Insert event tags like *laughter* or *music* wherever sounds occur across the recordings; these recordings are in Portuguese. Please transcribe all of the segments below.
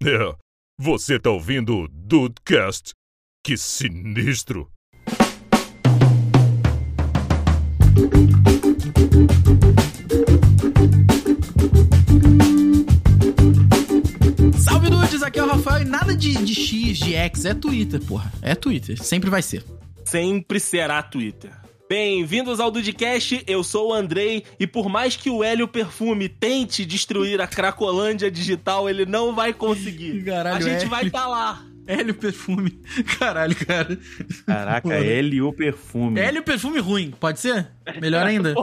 É, você tá ouvindo o Dudecast? Que sinistro! Salve dudes, aqui é o Rafael e nada de, de X, de X, é Twitter, porra. É Twitter, sempre vai ser. Sempre será Twitter. Bem-vindos ao Dudcast, eu sou o Andrei e por mais que o Hélio Perfume tente destruir a Cracolândia digital, ele não vai conseguir. *laughs* Caralho, a gente Hélio. vai estar lá. Hélio Perfume. *laughs* Caralho, cara. Caraca. Hélio Perfume. Hélio Perfume ruim, pode ser? Melhor *laughs* ainda.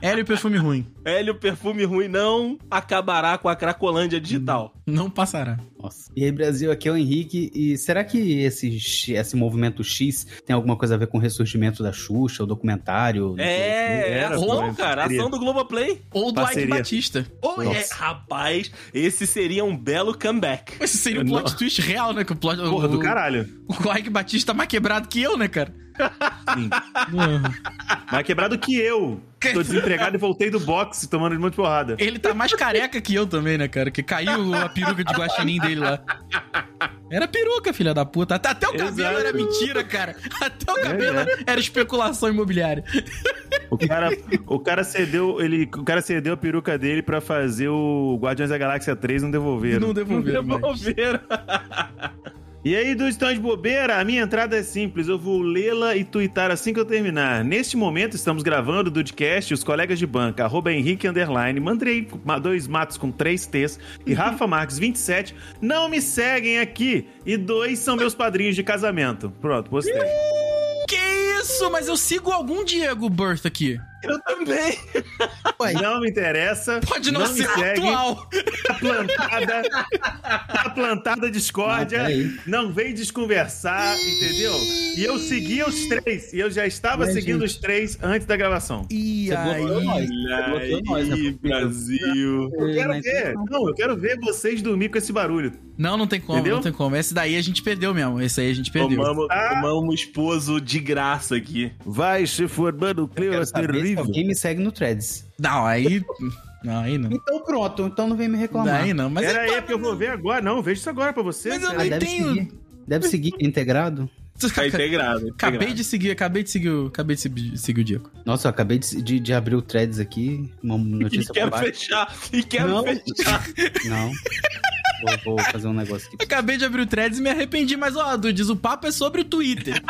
Hélio Perfume ruim. Hélio Perfume ruim não acabará com a Cracolândia digital. Não passará. Nossa. E aí, Brasil, aqui é o Henrique. E será que esse, esse movimento X tem alguma coisa a ver com o ressurgimento da Xuxa, o documentário? do- É, é Era, ação, cara, seria. ação do Globoplay. Ou do Ike. Batista. Oh, é, rapaz, esse seria um belo comeback. Esse seria o plot twist real, né? Que o plot, Porra o, do caralho. *laughs* O Ike Batista tá mais quebrado que eu, né, cara? Sim. Mais quebrado que eu. Tô desempregado e voltei do boxe tomando um monte de porrada. Ele tá mais careca que eu também, né, cara? Que caiu a peruca de guaxinim dele lá. Era peruca, filha da puta. Até, até o cabelo Exato. era mentira, cara. Até o cabelo é. era especulação imobiliária. O cara, o cara cedeu, ele, o cara cedeu a peruca dele pra fazer o Guardiões da Galáxia 3 não devolveram. Não devolveram mais. Devolveram. E aí, do Estão de Bobeira, a minha entrada é simples. Eu vou lê-la e tuitar assim que eu terminar. Neste momento, estamos gravando o Dudcast, os colegas de banca, arroba Henrique Underline, Mandrei ma- dois matos com três T's e Rafa *laughs* Marques 27, não me seguem aqui. E dois são meus padrinhos de casamento. Pronto, postei. Que isso? Mas eu sigo algum Diego Birth aqui. Eu também. Não me interessa. Pode não, me ser segue. atual. Tá plantada. Tá plantada a discórdia. Não vem desconversar, entendeu? E eu segui os três. E eu já estava Mas, seguindo gente. os três antes da gravação. E Você bloqueou aí? nós. Você bloqueou nós, né? Brasil. Eu quero ver. não. Não, eu quero ver vocês dormir com esse barulho. Não, não tem como, Entendeu? não tem como. Esse daí a gente perdeu mesmo. Esse aí a gente perdeu. Tomamos, Ah. tomamos um esposo de graça aqui. Vai se formando o quero saber se alguém me segue no Threads. Não, aí. Não, aí não. Então pronto, então não vem me reclamar. Aí não. Mas Pera é- aí, porque eu vou ver agora. Não, vejo isso agora pra você. Mas eu cara. Ah, nem deve tenho- seguir. Deve seguir, é integrado. Tá integrado. Acabei de seguir, acabei de seguir o, acabei de seguir, o Diego. Nossa, eu acabei de, de- de abrir o Threads aqui, uma *laughs* E notícia quero pra baixo. fechar. E quero Não. fechar. Não. *laughs* Vou, vou fazer um negócio aqui. Acabei de abrir o threads e me arrependi, mas ó, Dudes, o papo é sobre o Twitter.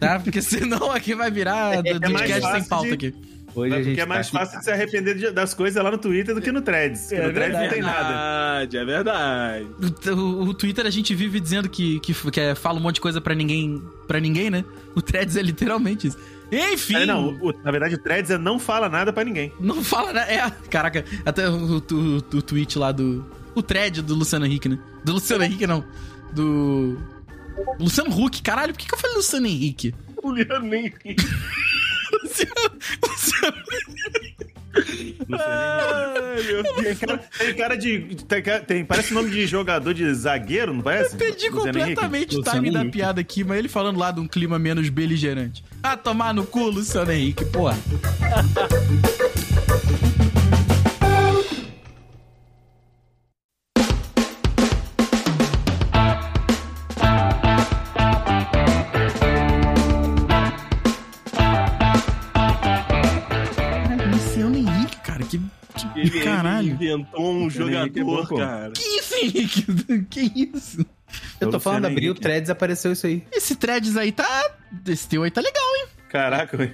tá? Porque senão aqui vai virar É do mais podcast sem fácil pauta de- aqui. Hoje a gente Porque é tá mais aqui- fácil de se arrepender de- das coisas lá no Twitter do que no Threads. Porque É no Threads não tem nada. verdade, é verdade. O, o- o Twitter a gente vive dizendo que, que, que é- fala um monte de coisa pra ninguém, pra ninguém, né? O threads é literalmente isso. Enfim. É, não, o- na verdade, o Threads é não fala nada pra ninguém. Não fala, né? É, caraca, até o, o, o, o tweet lá do. O thread do Luciano Henrique, né? Do Luciano Henrique, não. Do. Luciano Huck. Caralho, por que, que eu falei Luciano Henrique? Luciano. *laughs* Luciano. Ai, meu Deus. Tem cara, tem cara de. Tem, cara- tem- parece nome de jogador de zagueiro, não parece? Perdi Luciano Henrique? completamente o Luciano time da Henrique. piada aqui, mas ele falando lá de um clima menos beligerante. Ah, tomar no cu, Luciano Henrique, porra. Ele, caralho. inventou um Henrique é bom, jogador, pô. cara. Que isso, Henrique? *laughs* Que isso? Eu tô falando, abri o Henrique. Threads apareceu isso aí. Esse threads aí tá. Esse teu aí tá legal, hein? Caraca, velho.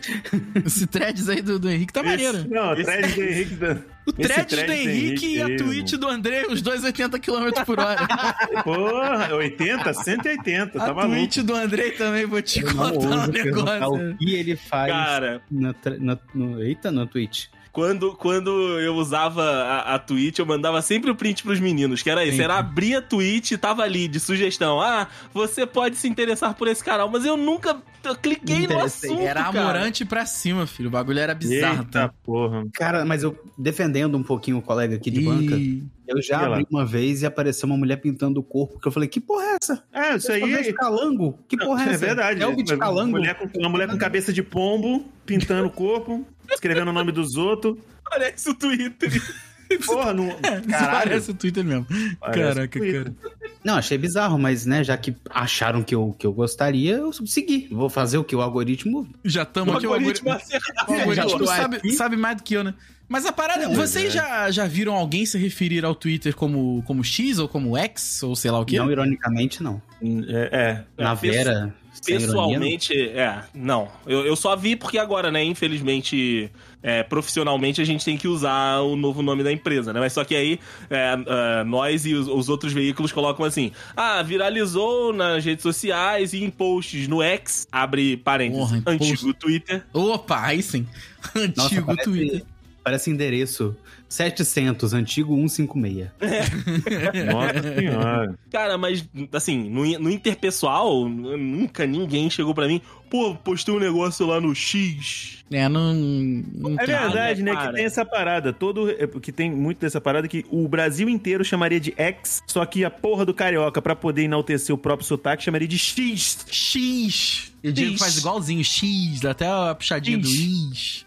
Esse threads aí do, do Henrique tá maneiro. Esse- Não, o Threads do Henrique. da- O esse thread do thread do Henrique e a tweet do André, os dois 80 km por hora. *laughs* Porra, 80, 180, a tá maluco. tweet do André também, vou te Eu contar um negócio. o que ele faz Cara, na, tra- na- no, eita, no Twitch. Quando, quando eu usava a, a Twitch, eu mandava sempre o print pros meninos, que era isso. Sim. Era abrir a Twitch e tava ali, de sugestão. Ah, você pode se interessar por esse canal, mas eu nunca eu cliquei no assunto, Era cara. amorante pra cima, filho. O bagulho era bizarro, Eita tá? porra. Cara, mas eu defendendo um pouquinho o colega aqui de banca, E... eu já abri uma vez e apareceu uma mulher pintando o corpo, que eu falei, que porra é essa? É, isso aí. Elvis Calango? Que porra é é essa? verdade. Elvis Uma Calango? mulher com, uma mulher com cabeça de pombo, pintando o corpo, escrevendo o nome dos outros. Parece o Twitter. Porra, não. Isso *laughs* Caralho. parece o Twitter mesmo. Parece Caraca, Twitter. cara. Não, achei bizarro, mas, né, já que acharam que eu, que eu gostaria, eu segui. Vou fazer o que? O algoritmo. Já estamos aqui. O algoritmo algoritmo, *laughs* o algoritmo Já tô sabe, aqui. sabe mais do que eu, né? Mas a parada, Não, vocês é. já, já viram alguém se referir ao Twitter como, como X ou como X ou sei lá o quê? Não, ironicamente, não. É, é. Na É, Vera. Ironia, Pessoalmente, é, não. Eu, eu só vi porque agora, né, infelizmente, é, profissionalmente, a gente tem que usar o novo nome da empresa, né? Mas só que aí, é, é, nós e os, os outros veículos colocam assim, ah, viralizou nas redes sociais e em posts no X, abre parênteses, Porra, antigo post- Twitter. Opa, aí sim. não. *laughs* Nossa, Antigo parece, Twitter. Parece endereço 700, antigo 156. Nossa senhora. Cara, mas, assim, no, no interpessoal, nunca ninguém chegou pra mim, pô, postei um negócio lá no X. É, não. não É verdade, né? cara. Que tem essa parada. Todo. é, Que tem muito dessa parada que o Brasil inteiro chamaria de X, só que a porra do carioca, pra poder enaltecer o próprio sotaque, chamaria de X. X. E o Diego X. faz igualzinho, X, dá até a puxadinha do Is.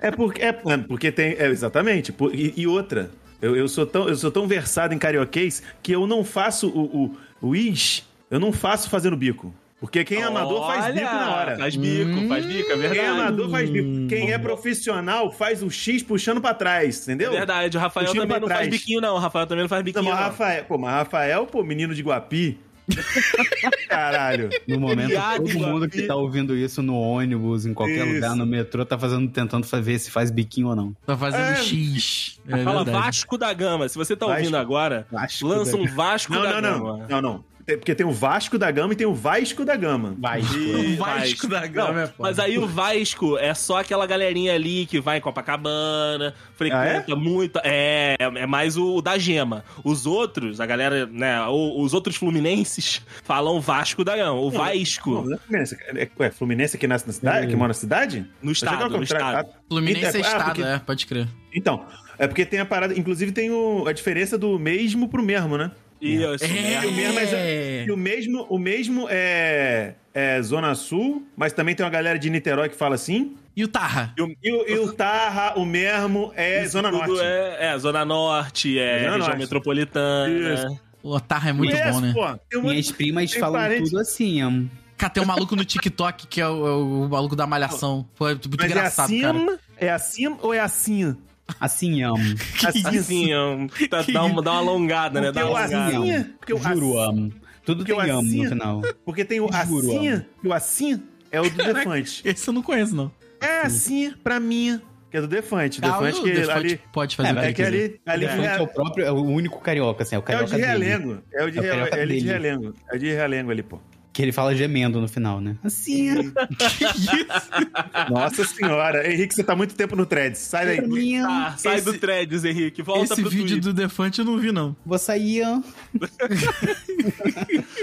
É porque, é, é porque tem. É, exatamente. Por- e, e outra. Eu, eu, sou tão, eu sou tão versado em carioquês que eu não faço o, o, o is, eu não faço fazendo bico. Porque quem é amador faz Olha, bico na hora. Faz bico, faz bico, é Quem é verdade. amador faz bico. Quem é profissional faz o X puxando pra trás, entendeu? É verdade, o Rafael Puxando também não faz trás. biquinho, não. O Rafael também não faz Não, biquinho, mas não. Rafael, pô, mas Rafael, pô, menino de Guapi. *laughs* Caralho. No momento, Viado, todo mundo que tá ouvindo isso no ônibus, em qualquer Isso. lugar, no metrô, tá fazendo, tentando ver se faz biquinho ou não. Tá fazendo É. X. É Fala verdade. Vasco da Gama. Se você tá Vasco. ouvindo agora, Vasco lança um Vasco Não, da não, não. Gama. Não, não. Tem- Porque tem o Vasco da Gama e tem o Vasco da Gama. Vai. E- O Vasco da Gama Não, é foda. Mas aí o Vasco é só aquela galerinha ali que vai em Copacabana, frequenta Ah, muito. É, é mais o da Gema. Os outros, a galera, né? o- Os outros fluminenses *laughs* falam Vasco da Gama. O Vasco, não é Fluminense. É, é Fluminense que nasce na cidade? Que mora na cidade? no era estado, o no estado. Fluminense é Ah, estado, porque- é, pode crer. Então, é porque tem a parada. Inclusive tem o- a diferença do mesmo pro mesmo, né? E isso, É. né? o mesmo é- E o mesmo, o mesmo é, é Zona Sul, mas também tem uma galera de Niterói que fala assim. E o Tarra? E o- E o, e o Tarra, o mesmo, é isso Zona tudo Norte. É, é, Zona Norte, é Zona região Norte. metropolitana. O Tarra é muito bom, né? pô. Minhas primas Tem falam parente- tudo assim, ó. Cara, tem um maluco no TikTok que é o, é o maluco da malhação. Pô, é muito Mas engraçado, é assim, cara. é assim ou é assim? Assim, amo. *laughs* Assim, Assim, ó, tá- dá, uma, dá uma alongada, né? Dá o uma alongada. assim, amo. porque o Juro, assim- amo. Tudo tem o amo assim- no final. Porque tem o Juro, assim, amo. que o assim é o do Defante. Esse eu não conheço, não. É assim pra mim, que é do Defante. Ah, Defante o que Defante ali... pode fazer É, o que É que ali, ali Defante é o próprio, é o único carioca, assim, é o É o carioca de dele. Realengo. É o de, É o carioca é ali de. Realengo. É de Realengo ali, pô. Que ele fala gemendo no final, né? Assim, Que *laughs* isso? Nossa senhora. Henrique, você tá muito tempo no threads. Sai daí. Tá, sai Esse- do threads, Henrique. Volta Esse pro vídeo Twitter. do Defante eu não vi, não. Vou sair, ó.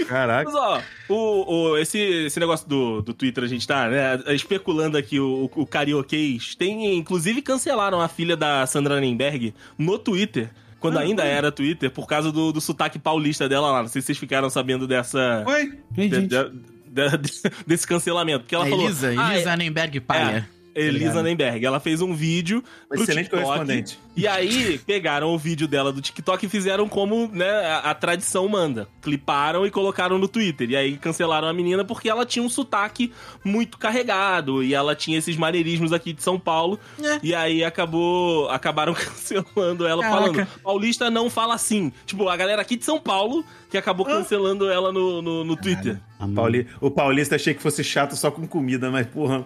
Caraca. Mas, ó, o, o- esse, esse negócio do, do Twitter, a gente tá né, especulando aqui o, o carioquês. Tem, inclusive, cancelaram a filha da Sandra Nenberg no Twitter. Quando ainda era Twitter, por causa do, do sotaque paulista dela lá. Não sei se vocês ficaram sabendo dessa. Oi? De- de- de- *laughs* desse cancelamento. Porque ela É falou. Elisa, "Ah, Elisa Nenberg Palha. Elisa Obrigado. Nenberg. Ela fez um vídeo pro Excelente TikTok. correspondente. E aí, pegaram o vídeo dela do TikTok e fizeram como né, a, a tradição manda. Cliparam e colocaram no Twitter. E aí cancelaram a menina porque ela tinha um sotaque muito carregado. E ela tinha esses maneirismos aqui de São Paulo. É. E aí acabou. Acabaram *laughs* cancelando ela, Caraca. falando. Paulista não fala assim. Tipo, a galera aqui de São Paulo que acabou cancelando ela no, no, no Twitter. Pauli... O paulista achei que fosse chato só com comida, mas, porra.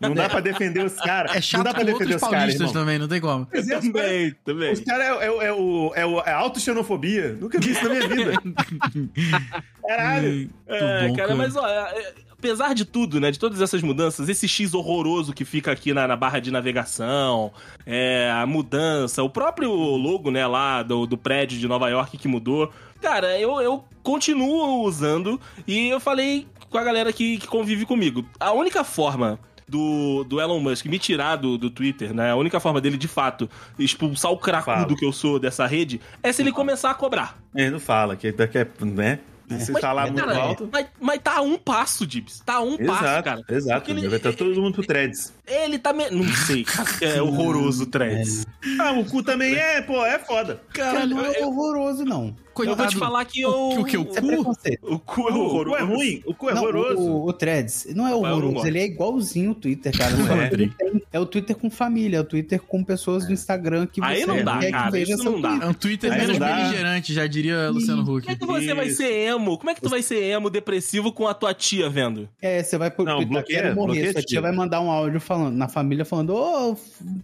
Não dá pra defender os caras. É não chato dá pra defender outros os caras, paulistas irmão. também, não tem como. É, os caras- Também, também. Os caras é, é, é, o, é, o, é autoxenofobia. Nunca vi isso na minha vida. *laughs* Caralho. É, bom, cara, mas ó, é, é, apesar de tudo, né, de todas essas mudanças, esse X horroroso que fica aqui na, na barra de navegação, é, a mudança, o próprio logo, né, lá do, do prédio de Nova York que mudou, cara, eu, eu continuo usando e eu falei com a galera que, que convive comigo. A única forma do, do Elon Musk me tirar do, do Twitter, né? A única forma dele, de fato, expulsar o cracudo Fala. que eu sou dessa rede é se ele começar a cobrar. Ele não fala, que daqui é, né? Se Mas, tá lá muito cara, alto. Mas, mas tá a um passo, Dibs. Tá a um passo, Exato, cara. exato. Porque ele- Vai estar todo mundo pro threads. Ele tá. Me... Não sei, cara. É horroroso o Threads. Ah, o cu também é, pô, é foda. Cara, não é horroroso, não. Eu vou te falar que eu. O que, o que? O é cu? preconceito. O cu é O cu horroroso. é ruim, o cu é Não, horroroso. O, o Threads não é horroroso, ele é igualzinho o Twitter, cara. É. tem- é o Twitter com família, é o Twitter com pessoas do Instagram que Aí você não dá, quer cara, que veja isso não dá. Twitter. É um Twitter Aí menos beligerante, já diria Luciano Huck. Como é que você vai ser emo? Como é que tu vai ser emo depressivo com a tua tia vendo? É, você vai Não, Twitter, bloqueia, quero morrer, bloqueia, sua tia vai mandar um áudio falando, na família falando,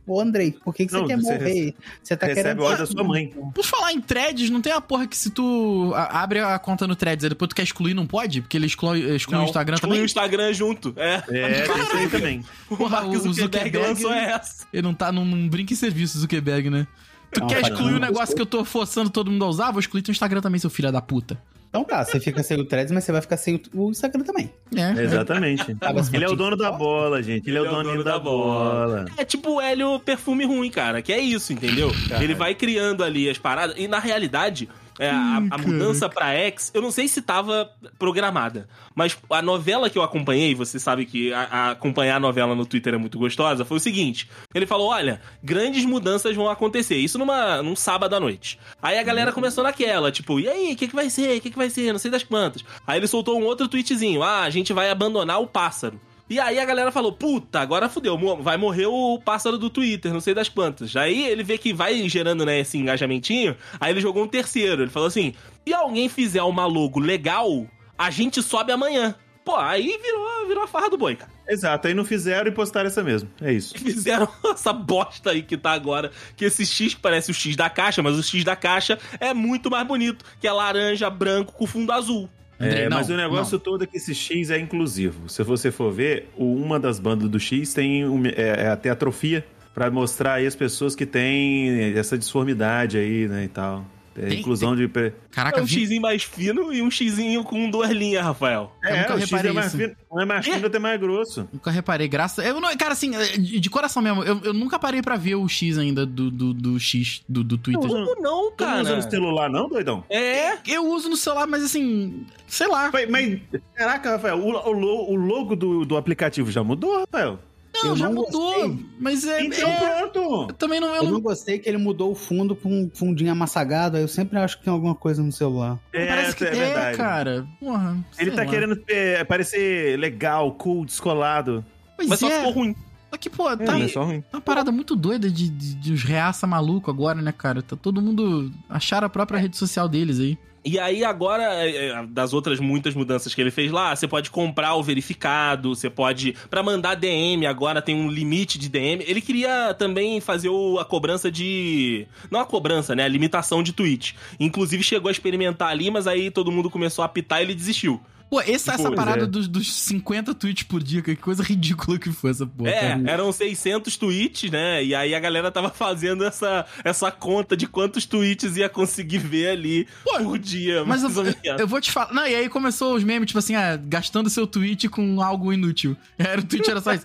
ô, Andrei, por que, que você quer você morrer? Você tá Recebe querendo... o áudio da sua mãe. Por falar em threads, não tem a porra que se tu a- abre a conta no threads e depois tu quer excluir, não pode? Porque ele exclui, exclui o Instagram exclui também? o Instagram junto. É. É, tem isso aí também. O Porra, o- o Zuckerberg Zuckerberg- lançou essa. Ele não tá num, num brinca em serviço, Zuckerberg, né? Tu Não, quer faz excluir não. o negócio que eu tô forçando todo mundo a usar? Vou excluir teu Instagram também, seu filho da puta. Então tá, você fica sem o Threads, mas você vai ficar sem o- Instagram também. É. Exatamente. *laughs* Ele é o dono da bola, gente. Ele é o dono da bola. É tipo o Hélio perfume ruim, cara. Que é isso, entendeu? Ele vai criando ali as paradas. E na realidade, é, a, a mudança pra X, eu não sei se tava programada. Mas a novela que eu acompanhei, você sabe que a- a acompanhar a novela no Twitter é muito gostosa, foi o seguinte: ele falou: olha, grandes mudanças vão acontecer. Isso numa, num sábado à noite. Aí a galera começou naquela, tipo, e aí, o que, que vai ser? O que, que vai ser? Não sei das quantas. Aí ele soltou um outro tweetzinho: ah, a gente vai abandonar o pássaro. E aí a galera falou, puta, agora fudeu, vai morrer o pássaro do Twitter, não sei das quantas. Aí ele vê que vai gerando, né, esse engajamentinho, aí ele jogou um terceiro, ele falou assim, se alguém fizer uma logo legal, a gente sobe amanhã. Pô, aí virou, virou a farra do boi, cara. Exato, aí não fizeram e postaram essa mesmo. É isso. *laughs* Fizeram essa bosta aí que tá agora, que esse X que parece o X da caixa, mas o X da caixa é muito mais bonito, que é laranja, branco com fundo azul. Andrei, É, não, mas o negócio todo é que esse X é inclusivo. Se você for ver, uma das bandas do X tem um- é, é até atrofia pra mostrar aí as pessoas que têm essa disformidade aí, né, e tal. É, Tem- inclusão de... pre- Caraca, É um vi- xizinho mais fino e um xizinho com duas linhas, Rafael. Eu É, nunca o X reparei é mais isso. fino, não é mais fino, até mais grosso. Nunca reparei, graças. Eu não, cara, assim, de, de coração mesmo, eu, eu nunca parei pra ver o X ainda do, do, do X do, do Twitter. Não, Como não, Tu não usa cara? no celular não, doidão? É, Eu uso no celular, mas assim, sei lá. Mas, mas- caraca, Rafael, o, o o logo do, do aplicativo já mudou, Rafael? Não, Eu já não mudou. gostei. Mas é. Então é- pronto! eu também não. Eu Eu não não gostei que ele mudou o fundo pra um fundinho amassagado, aí eu sempre acho que tem alguma coisa no celular. É, parece que é é, verdade. cara. Porra. Ele tá lá. querendo é, parecer legal, cool, descolado. Pois mas só é. ficou ruim. Só que, pô, É, tá mas só ruim. tá uma parada muito doida de, de, de os reaça maluco agora, né, cara? Tá todo mundo achar a própria rede social deles aí. E aí, agora, é, é, das outras muitas mudanças que ele fez lá, você pode comprar o verificado, você pode. Pra mandar DM, agora tem um limite de DM. Ele queria também fazer o- a cobrança de. Não a cobrança, né? A limitação de tweet. Inclusive chegou a experimentar ali, mas aí todo mundo começou a apitar e ele desistiu. Pô, essa, essa Pois parada é. dos, dos 50 tweets por dia, que coisa ridícula que foi essa porra. É, cara. eram 600 tweets, né? E aí a galera tava fazendo essa, essa conta de quantos tweets ia conseguir ver ali Pô, por dia. Mas eu, eu vou te falar. Não, e aí começou os memes, tipo assim, ah, gastando seu tweet com algo inútil. *laughs* Era o tweet, era só isso.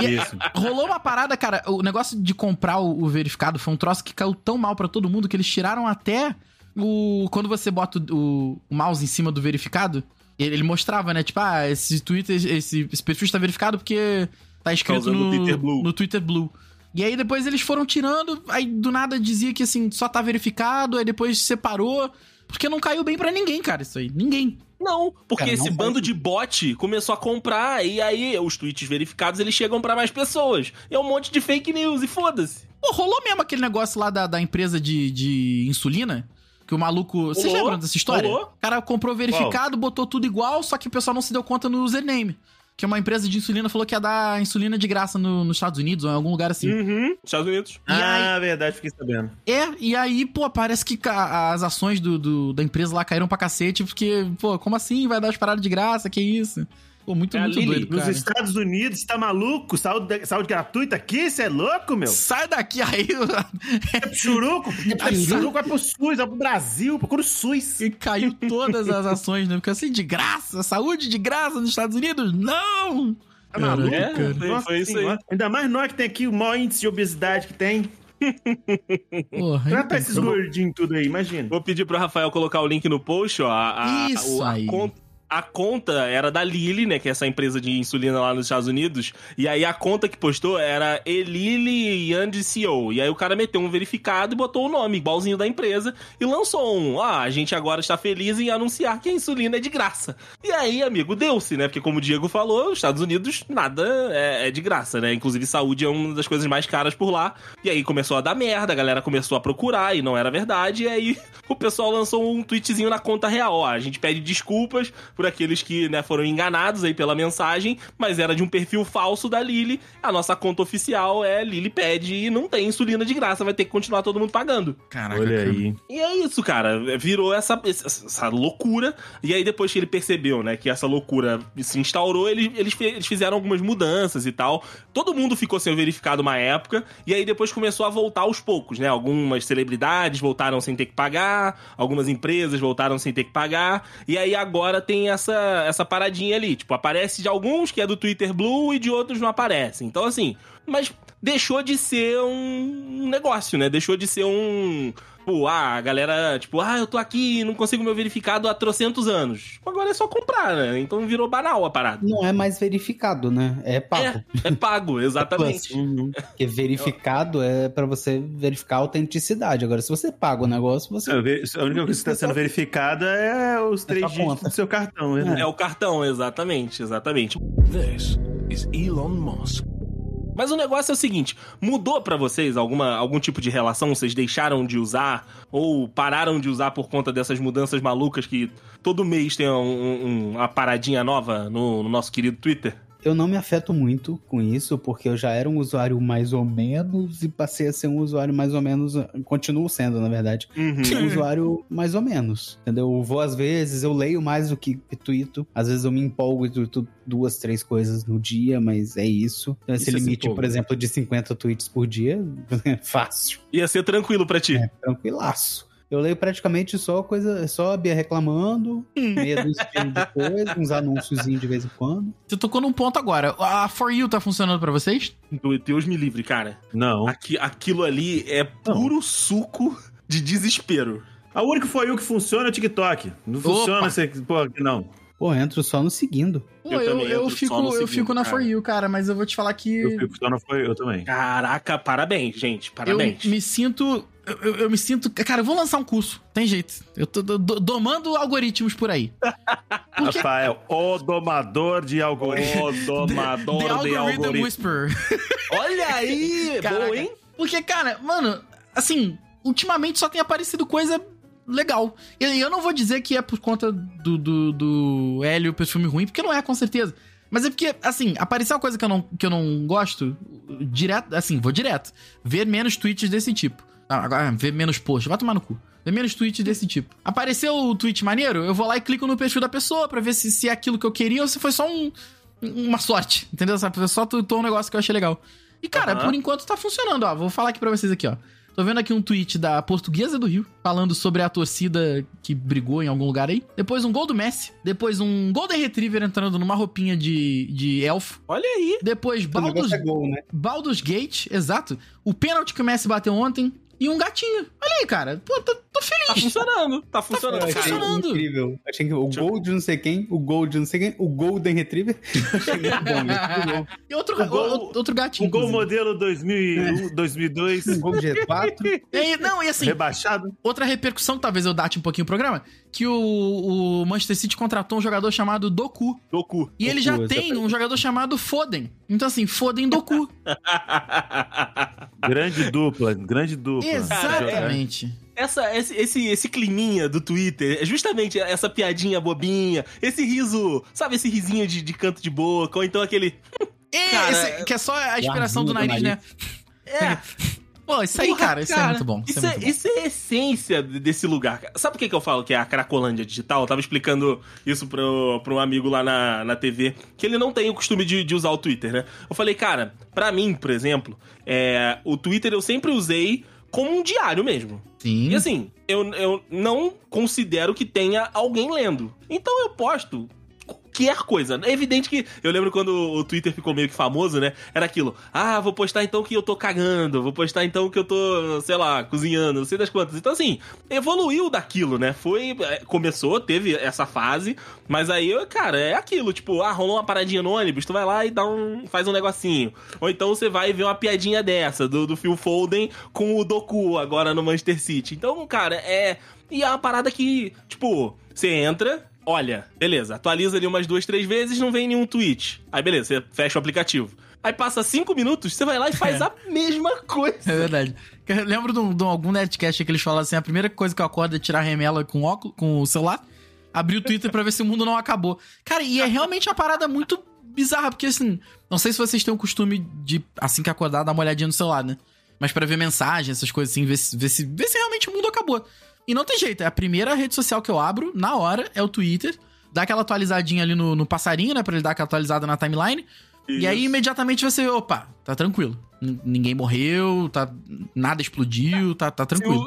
E Isso. rolou uma parada, cara. O negócio de comprar o, o verificado foi um troço que caiu tão mal pra todo mundo que eles tiraram até o. Quando você bota o, o mouse em cima do verificado, ele, ele mostrava, né? Tipo, ah, esse Twitter, esse, esse perfil está verificado porque tá escrito usando no, Twitter Blue. no Twitter Blue. E aí depois eles foram tirando, aí do nada dizia que assim, só tá verificado, aí depois separou. Porque não caiu bem pra ninguém, cara, isso aí. Ninguém. Não, porque Cara, esse não bando faz- de bot começou a comprar e aí os tweets verificados eles chegam pra mais pessoas. E é um monte de fake news e foda-se. Pô, rolou mesmo aquele negócio lá da, da empresa de, de insulina? Que o maluco. Vocês Rolou, lembram dessa história? rolou. O cara comprou verificado, botou tudo igual, só que o pessoal não se deu conta no username. Que uma empresa de insulina falou que ia dar insulina de graça no- nos Estados Unidos ou em algum lugar assim. Uhum. Estados Unidos. E ah, verdade, fiquei sabendo. É, e aí, pô, parece que as ações do, do- da empresa lá caíram pra cacete, porque, pô, como assim vai dar as paradas de graça? Que isso? Pô, muito, É muito Lili, doido, Nos cara. Estados Unidos, tá maluco? Saúde, saúde gratuita aqui? Você é louco, meu? Sai daqui aí! É pro churuco? *laughs* É pro churuco, vai pro SUS, vai pro Brasil, procura o SUS. E caiu todas as ações, né? Porque assim, de graça, saúde de graça nos Estados Unidos? Não! Tá maluco? É, Nossa foi isso aí. Ainda mais nós que tem aqui o maior índice de obesidade que tem. *laughs* Porra, Trata então. esses gordinhos tudo aí, imagina. Vou pedir pro Rafael colocar o link no post, ó. A, a- Isso a aí. con- a conta era da Lilly, né? Que é essa empresa de insulina lá nos Estados Unidos. E aí a conta que postou era Elili Yand CEO. E aí o cara meteu um verificado e botou o nome, igualzinho da empresa, e lançou um. Ah, a gente agora está feliz em anunciar que a insulina é de graça. E aí, amigo, deu-se, né? Porque como o Diego falou, os Estados Unidos nada é, é de graça, né? Inclusive saúde é uma das coisas mais caras por lá. E aí começou a dar merda, a galera começou a procurar e não era verdade. E aí *laughs* o pessoal lançou um tweetzinho na conta real. Ó, a gente pede desculpas por aqueles que né, foram enganados aí pela mensagem, mas era de um perfil falso da Lili. A nossa conta oficial é Lili pede e não tem insulina de graça, vai ter que continuar todo mundo pagando. Caraca, Olha cara. aí. E é isso, cara. Virou essa, essa loucura. E aí, depois que ele percebeu, né, que essa loucura se instaurou, eles, eles, eles fizeram algumas mudanças e tal. Todo mundo ficou sem o verificado uma época. E aí, depois começou a voltar aos poucos, né? Algumas celebridades voltaram sem ter que pagar. Algumas empresas voltaram sem ter que pagar. E aí, agora tem essa, essa paradinha ali. Tipo, aparece de alguns que é do Twitter Blue e de outros não aparece. Então, assim. Mas deixou de ser um negócio, né? Deixou de ser um. Pô, ah, a galera, tipo, ah, eu tô aqui e não consigo meu verificado há trocentos anos. Agora é só comprar, né? Então virou banal a parada. Não é mais verificado, né? É pago. É, é pago, *laughs* exatamente. Porque verificado é pra você verificar a autenticidade. Agora, se você paga o negócio, você. A única coisa que está sendo verificada é os três sua dígitos conta. do seu cartão, né? É o cartão, exatamente, exatamente. This is Elon Musk. Mas o negócio é o seguinte: mudou pra vocês alguma, algum tipo de relação? Vocês deixaram de usar? Ou pararam de usar por conta dessas mudanças malucas que todo mês tem um- um- uma paradinha nova no, no nosso querido Twitter? Eu não me afeto muito com isso, porque eu já era um usuário mais ou menos e passei a ser um usuário mais ou menos. Continuo sendo, na verdade. Um usuário mais ou menos. Entendeu? Eu vou às vezes, eu leio mais do que tuito. Às vezes eu me empolgo e tuito duas, três coisas no dia, mas é isso. Então, esse Isso é se limite, por exemplo, de 50 tweets por dia *laughs* é fácil. Ia ser tranquilo pra ti. É tranquilaço. Eu leio praticamente só coisa, só a Bia reclamando, meia dúzia de coisa, uns anúnciozinhos de vez em quando. Você tocou num ponto agora. A For You tá funcionando pra vocês? Deus me livre, cara. Não. Aqui, aquilo ali é puro suco de desespero. A única foi o que funciona é o TikTok. Não Opa. funciona esse. Pô, aqui não. Pô, entro só no seguindo. Pô, Eu eu, também eu, fico, no eu fico na cara. For You, cara, mas eu vou te falar que. Eu fico só não foi eu também. Caraca, parabéns, gente. Parabéns. Eu me sinto. Eu, eu- eu me sinto. Cara, eu vou lançar um curso. Tem jeito. Eu tô do- do- domando algoritmos por aí. Porque Rafael, o domador de algoritmos. O domador The de Algorithm algoritmo. Whisper. Olha aí! *laughs* Caraca. Boa, hein? Porque, cara, mano, assim, ultimamente só tem aparecido coisa legal. E eu não vou dizer que é por conta do, do, do Hélio pro filme ruim, porque não é, com certeza. Mas é porque, assim, aparecer uma coisa que eu não, que eu não gosto, direto, assim, vou direto. Ver menos tweets desse tipo. Ah, agora, ver menos posts, vai tomar no cu. Ver menos tweets desse tipo. Apareceu o tweet maneiro, eu vou lá e clico no perfil da pessoa pra ver se, se é aquilo que eu queria ou se foi só um, uma sorte, entendeu? Sabe? Só tweetou um negócio que eu achei legal. E, cara, Aham. por enquanto tá funcionando, ó. Vou falar aqui pra vocês aqui, ó. Tô vendo aqui um tweet da Portuguesa do Rio, falando sobre a torcida que brigou em algum lugar aí. Depois um gol do Messi. Depois um Golden Retriever entrando numa roupinha de, de elfo. Olha aí. Depois Baldur's, é gol, né? Baldur's Gate, exato. O pênalti que o Messi bateu ontem. E um gatinho. Olha aí, cara. Pô, tô, tô Tá feliz. funcionando. Tá funcionando. Eu achei cara. funcionando. incrível. Achei que o gol de não sei quem, o gol de não sei quem, o Golden Retriever. *laughs* Achei muito bom, muito bom. E outro, O gol- o- outro gatinho. Um gol inclusive. modelo 2001, 2002, Um gol de G4. E aí, não, e assim, rebaixado. outra repercussão, talvez eu date um pouquinho o programa, que o, o Manchester City contratou um jogador chamado Doku. Doku. E ele Doku, já exatamente. tem um jogador chamado Foden. Então, assim, Foden Doku. *laughs* Grande dupla, grande dupla. Exatamente. Essa, esse, esse, esse climinha do Twitter, é justamente essa piadinha bobinha, esse riso, sabe, esse risinho de, de canto de boca, ou então aquele. É, *laughs* Cara, esse- que é só a inspiração do arzinho do nariz, né? É, *laughs* Pô, isso aí, Porra, cara, isso é muito bom. Isso, Isso, é é, muito bom. isso é a essência desse lugar. Sabe por que, que eu falo que é a Cracolândia Digital? Eu tava explicando isso pro, pro um amigo lá na, na TV, que ele não tem o costume de, de usar o Twitter, né? Eu falei, cara, pra mim, por exemplo, é, o Twitter eu sempre usei como um diário mesmo. Sim. E assim, eu, eu não considero que tenha alguém lendo. Então eu posto qualquer coisa. É evidente que. Eu lembro quando o Twitter ficou meio que famoso, né? Era aquilo. Ah, vou postar então que eu tô cagando. Vou postar então que eu tô, sei lá, cozinhando, não sei das quantas. Então, assim, evoluiu daquilo, né? Foi. é, Começou, teve essa fase. Mas aí, cara, é aquilo. Tipo, ah, rolou uma paradinha no ônibus, tu vai lá e dá um. faz um negocinho. Ou então você vai ver uma piadinha dessa, do, do Phil Foden com o Doku agora no Manchester City. Então, cara, é. E é uma parada que, tipo, você entra, olha, beleza, atualiza ali umas duas, três vezes, não vem nenhum tweet. Aí, beleza, você fecha o aplicativo. Aí passa cinco minutos, você vai lá e faz a mesma *laughs* coisa. É verdade. Eu lembro de, de um- algum Nerdcast que eles falam assim: a primeira coisa que eu acordo é tirar a remela com, óculos, com o celular, abrir o Twitter pra ver se o mundo não acabou. Cara, e é realmente uma parada muito bizarra, porque assim, não sei se vocês têm o costume de, assim que acordar, dar uma olhadinha no celular, né? Mas pra ver mensagem, essas coisas assim, ver se, ver se, ver se realmente o mundo acabou. E não tem jeito, é a primeira rede social que eu abro, na hora, é o Twitter. Dá aquela atualizadinha ali no, no passarinho, né? Pra ele dar aquela atualizada na timeline. E aí, imediatamente você, opa, tá tranquilo. N- ninguém morreu, tá, nada explodiu, tá, tá Se tranquilo. o,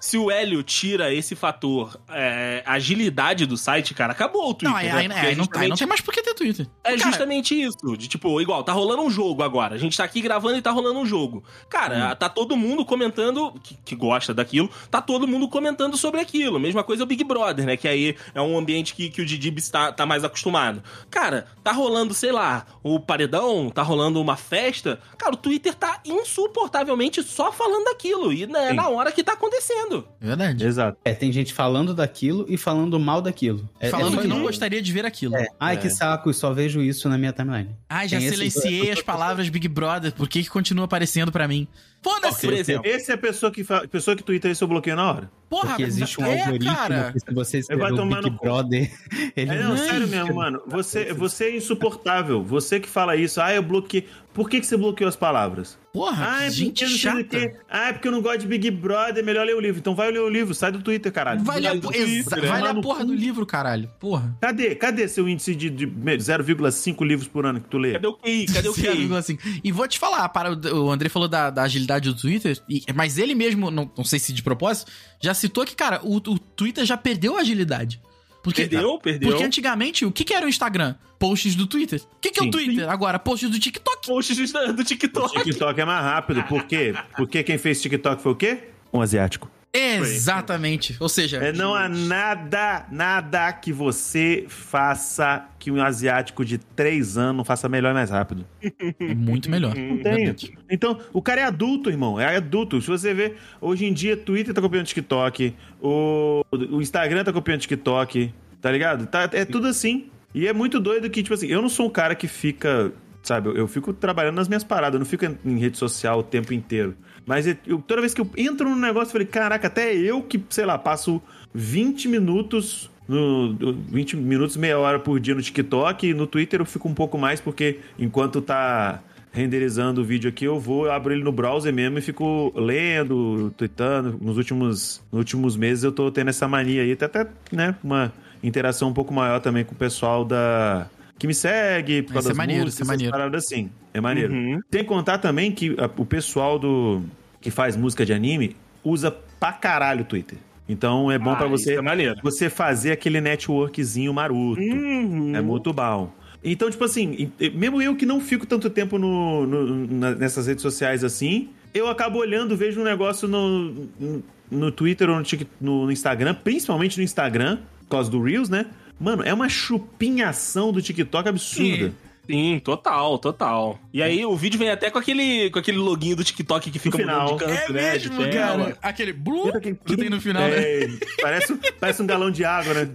se- o Hélio tira esse fator é, agilidade do site, cara, acabou o Twitter. Não, aí, né? aí, aí não, tá, aí não justamente- tem mais por que ter Twitter. É Cara, justamente isso. De tipo, igual, tá rolando um jogo agora. A gente tá aqui gravando e tá rolando um jogo. Cara, tá todo mundo comentando, que, que gosta daquilo, tá todo mundo comentando sobre aquilo. Mesma coisa é o Big Brother, né? Que aí é um ambiente que, que o Didibs tá, tá mais acostumado. Cara, tá rolando, sei lá, o paredão, tá rolando uma festa. Cara, o Twitter tá insuportavelmente só falando daquilo. E né, na hora que tá acontecendo. É verdade. Exato. É, tem gente falando daquilo e falando mal daquilo. É, Falando é que não gostaria de ver aquilo. É. Ai, que saco, só vejo isso na minha timeline. Ai, já Tem esse- silenciei as palavras Big Brother, por que que continua aparecendo pra mim? Foda-se! Por exemplo. Esse é a pessoa que, fa... pessoa que twitta isso eu bloqueio na hora. Porra, Porque existe um é, algoritmo cara. que se você vai escrever o tomar Big no. Brother, *laughs* ele É, não, Ai, sério mesmo, mano. Você, você é insuportável. Você que fala isso. Ah, eu bloqueei. Por que, que você bloqueou as palavras? Porra, Ah, é gente não chata. quê. Ah, é porque eu não gosto de Big Brother, é melhor ler o livro. Então vai ler o livro, sai do Twitter, caralho. A, Vai do po- Twitter, né? vale a Tomar no porra do livro, caralho. Porra. Cadê? Cadê seu índice de, de 0,5 livros por ano que tu lê? Cadê o QI? Cadê o QI? 0,5. E vou te falar, para o o André falou da, da agilidade do Twitter, e- mas ele mesmo, não, não sei se de propósito, já citou que, cara, o, o Twitter já perdeu a agilidade. Porque, Perdeu, perdeu. Porque antigamente, o que, que era o Instagram? Posts do Twitter. O que, que é o Sim. Twitter? Agora, posts do TikTok. Posts do, do O TikTok. TikTok é mais rápido. Por quê? Porque quem fez TikTok foi o quê? Um asiático. Exatamente. Ou seja, É, não há nada, nada que você faça que um asiático de 3 anos faça melhor e mais rápido. é muito melhor. Não tem. Verdade. Então, o cara é adulto, irmão. É adulto. Se você ver, hoje em dia, Twitter tá copiando TikTok, o, o Instagram tá copiando TikTok, tá ligado? Tá, é tudo assim. E é muito doido que, tipo assim, eu não sou um cara que fica. Sabe, eu, eu fico trabalhando nas minhas paradas, eu não fico em, em rede social o tempo inteiro. Mas eu- toda vez que eu entro num negócio, eu falei, caraca, até eu que, sei lá, passo 20 minutos. No, no- 20 minutos, meia hora por dia no TikTok e no Twitter eu fico um pouco mais, porque enquanto tá renderizando o vídeo aqui, eu vou, eu abro ele no browser mesmo e fico lendo, tweetando. Nos últimos, nos últimos meses eu tô tendo essa mania aí, até, até né, uma interação um pouco maior também com o pessoal da que me segue, por Isso causa é das maneiro, músicas, isso é essas maneiro. paradas assim. É maneiro. Uhum. Tem que contar também que a- o pessoal do que faz música de anime usa pra caralho o Twitter. Então é bom Ah, pra isso você é você fazer aquele networkzinho maroto. Uhum. É muito bom. Então, tipo assim, mesmo eu que não fico tanto tempo no, no- na- nessas redes sociais assim, eu acabo olhando, vejo um negócio no, no, no Twitter ou no, no Instagram, principalmente no Instagram, por causa do Reels, né? Mano, é uma chupinhação do TikTok absurda. Sim, total, total. E aí o vídeo vem até com aquele, com aquele loginho do TikTok que fica No mudando de final. canto, É né? mesmo, cara. Aquele aqui- que tem no final, né? É, parece, parece um galão de água, né?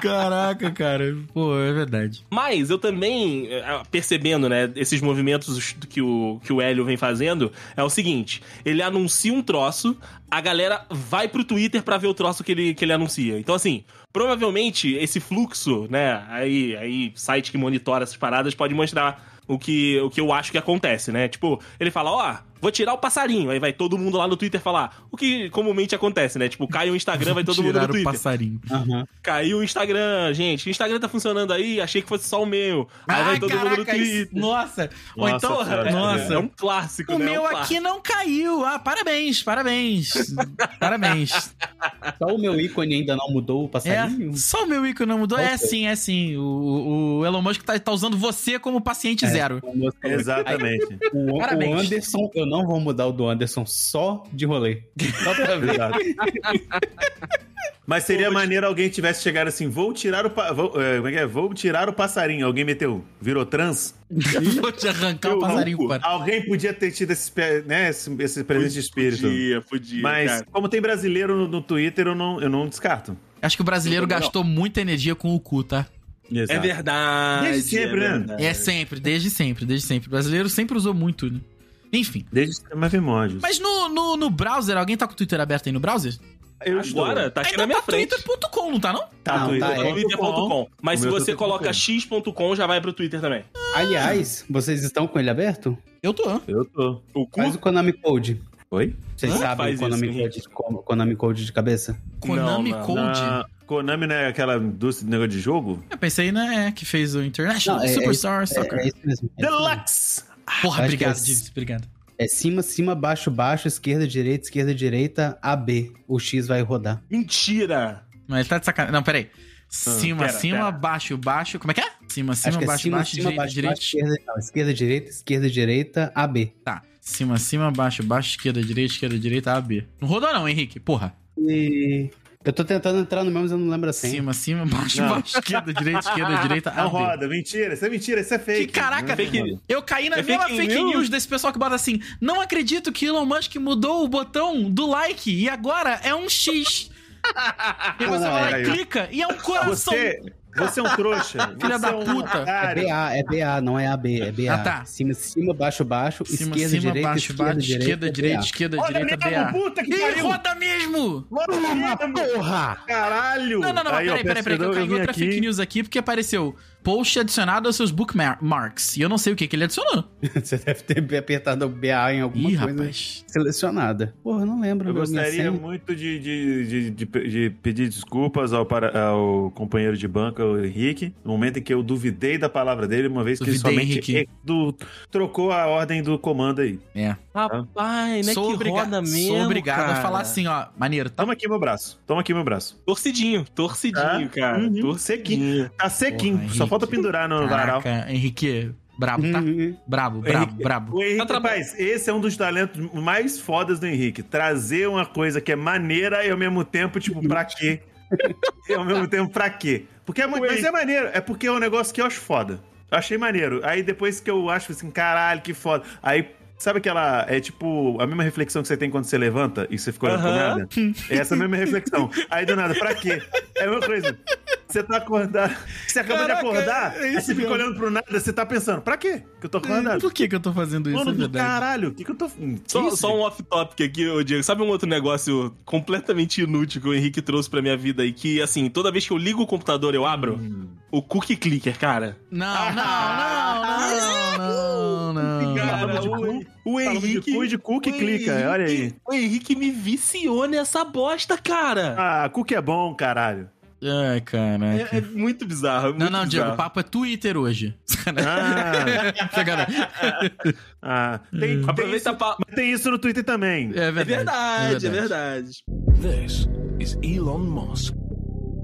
Caraca, cara. Pô, é verdade. Mas eu também, eh, percebendo, né, esses movimentos que o, que o Hélio vem fazendo, é o seguinte: ele anuncia um troço, a galera vai pro Twitter pra ver o troço que ele, que ele anuncia. Então, assim, provavelmente esse fluxo, né, aí, aí site que monitora essas paradas pode mostrar o que, o que eu acho que acontece, né? Tipo, ele fala, ó, vou tirar o passarinho. Aí vai todo mundo lá no Twitter falar. O que comumente acontece, né? Tipo, cai o Instagram, vai todo mundo no Tirar o Twitter. passarinho. Aham. Caiu o Instagram, gente. O Instagram tá funcionando aí, achei que fosse só o meu. Aí vai todo mundo no Ah, caraca, Twitter. isso- Nossa. Ou Nossa então, senhora, nossa. É um clássico, O né? É um meu clássico. aqui não caiu. Ah, parabéns, parabéns. parabéns. *laughs* Só o meu ícone ainda não mudou o passarinho? É, só o meu ícone não mudou? É Ok. sim, é sim. O, o Elon Musk tá, tá usando você como paciente zero. Exatamente. O, o Parabéns. Anderson, eu não vou mudar o do Anderson só de rolê. Só pra ver. Exato. *laughs* Mas seria maneiro alguém tivesse chegado assim, vou tirar o pa- vou, é, como é que é? Vou tirar o passarinho. Alguém meteu, virou trans? *laughs* Vou te arrancar o Eu passarinho não- fora. Alguém podia ter tido esse, né, esse, esse presente de espírito. Podia, podia. Mas cara. como tem brasileiro no, no Twitter, eu não, eu não descarto. Acho que o brasileiro não. gastou muita energia com o cu, tá? É verdade. Desde sempre, é né? É sempre, desde sempre, desde sempre. O brasileiro sempre usou muito, né? Enfim. Desde mais primórdios. Mas no, no, no browser, alguém tá com o Twitter aberto aí no browser? eu estou. Agora, tá aqui Ainda na minha tá frente. twitter.com, não tá não? Tá, Não, Twitter. tá, é. Twitter.com. Mas se meu você tá coloca x.com, já vai pro Twitter também. Aliás, vocês estão com ele aberto? Eu tô. Eu tô. O cu? Faz o Konami Code. Oi? Vocês Hã? sabem o Konami, isso, Code, co- Konami Code de cabeça? Konami Não, não. Code. Na- Konami não é aquela indústria de negócio de jogo? Eu pensei, né, que fez o International Não, é- Superstar Soccer. É, é isso mesmo. É, isso mesmo. Deluxe! Porra, que obrigado, é- Divis, obrigado. é cima, cima, baixo, baixo, esquerda, direita, esquerda, direita, AB. O X vai rodar. Mentira! Não, ele tá de sacanagem. Não, peraí. Cima, pera, cima, pera. baixo, baixo. Como é que é? Cima, cima, é baixo, cima, baixo, cima, direita, baixo, direita. baixo, esquerda, não, esquerda, direita, esquerda, direita, AB. Tá. Cima, cima, baixo, baixo, esquerda, direita, esquerda, direita, A, B. Não rodou não, Henrique. Porra. E eu tô tentando entrar no meu, mas eu não lembro assim. Cima, cima, *laughs* baixo, Não. baixo, esquerda, direita, esquerda, *laughs* direita, Não B. roda, mentira, isso é mentira, isso é fake. Que caraca, fake-. Eu caí na É mesma fake fake news? news desse pessoal que bota assim: Não acredito que Elon Musk mudou o botão do like e agora é um X. *laughs* e você Ah, vai lá é, e clica e é um coração. Você, você é um trouxa. *laughs* Filha da é um puta. É otário. BA, é BA, não é AB, é BA. Ah, tá. Cima, cima, baixo, baixo, Cima, esquerda, cima, direita, baixo, esquerda, baixo, direita, esquerda, direita, BA. esquerda, Roda direita, mesmo, BA. puta que Ih, pariu. roda mesmo! Porra! Caralho! Não, não, não, peraí, peraí, peraí, que eu caí outra aqui. fake news aqui porque apareceu post adicionado aos seus bookmarks. E eu não sei o que, que ele adicionou. *laughs* Você deve ter apertado o BA em alguma Ih, coisa rapaz. selecionada. Porra, eu não lembro. Eu gostaria muito de, de, de, de- de pedir desculpas ao, para- ao companheiro de banca, o Henrique, no momento em que eu duvidei da palavra dele, uma vez que ele somente Henrique. do- trocou a ordem do comando aí. É. Rapaz, né? Sou, que obriga- roda mesmo, sou obrigado a cara. falar assim, ó. Maneiro, tá? Toma aqui meu braço. Toma aqui meu braço. Torcidinho, torcidinho, Tá? cara. Uhum, Torcidinho. Tá sequinho. Porra, Só. Falta pendurar no varal. Henrique, brabo, tá? Uhum. Brabo, brabo, Henrique- brabo. O Henrique, Tá rapaz, esse é um dos talentos mais fodas do Henrique. Trazer uma coisa que é maneira e ao mesmo tempo, tipo, pra quê? *laughs* e ao mesmo tempo, pra quê? Porque é, mas é maneiro, é porque é um negócio que eu acho foda. Eu achei maneiro. Aí depois que eu acho assim, caralho, que foda. Aí, sabe aquela. É tipo a mesma reflexão que você tem quando você levanta e você fica olhando pro Aham. nada? É essa mesma reflexão. Aí do nada, pra quê? É a mesma coisa. Você tá acordado. Você acabou Caraca, de acordar, é aí você fica olhando pro nada, você tá pensando, pra quê que eu tô acordado? Por que que eu tô fazendo isso, Mano é do caralho, o que, que eu tô. Que Só, só um off-topic aqui, ô Diego. Sabe um outro negócio completamente inútil que o Henrique trouxe pra minha vida e que, assim, toda vez que eu ligo o computador eu abro? Hum. O cookie clicker, cara. Não, não, não, não, não, não. De o, cu. o Falando de Henrique. cu e de cookie o clica, Henrique- olha aí. O Henrique me viciou nessa bosta, cara. Ah, cookie é bom, caralho. Ai, caraca. É, é muito bizarro. é Não, muito não, Diego, o bizarro. papo é Twitter hoje. *laughs* Ah, *laughs* ah tem, tem, isso, Aproveita pra. mas tem isso no Twitter também. É É verdade. verdade, é verdade. This is Elon Musk.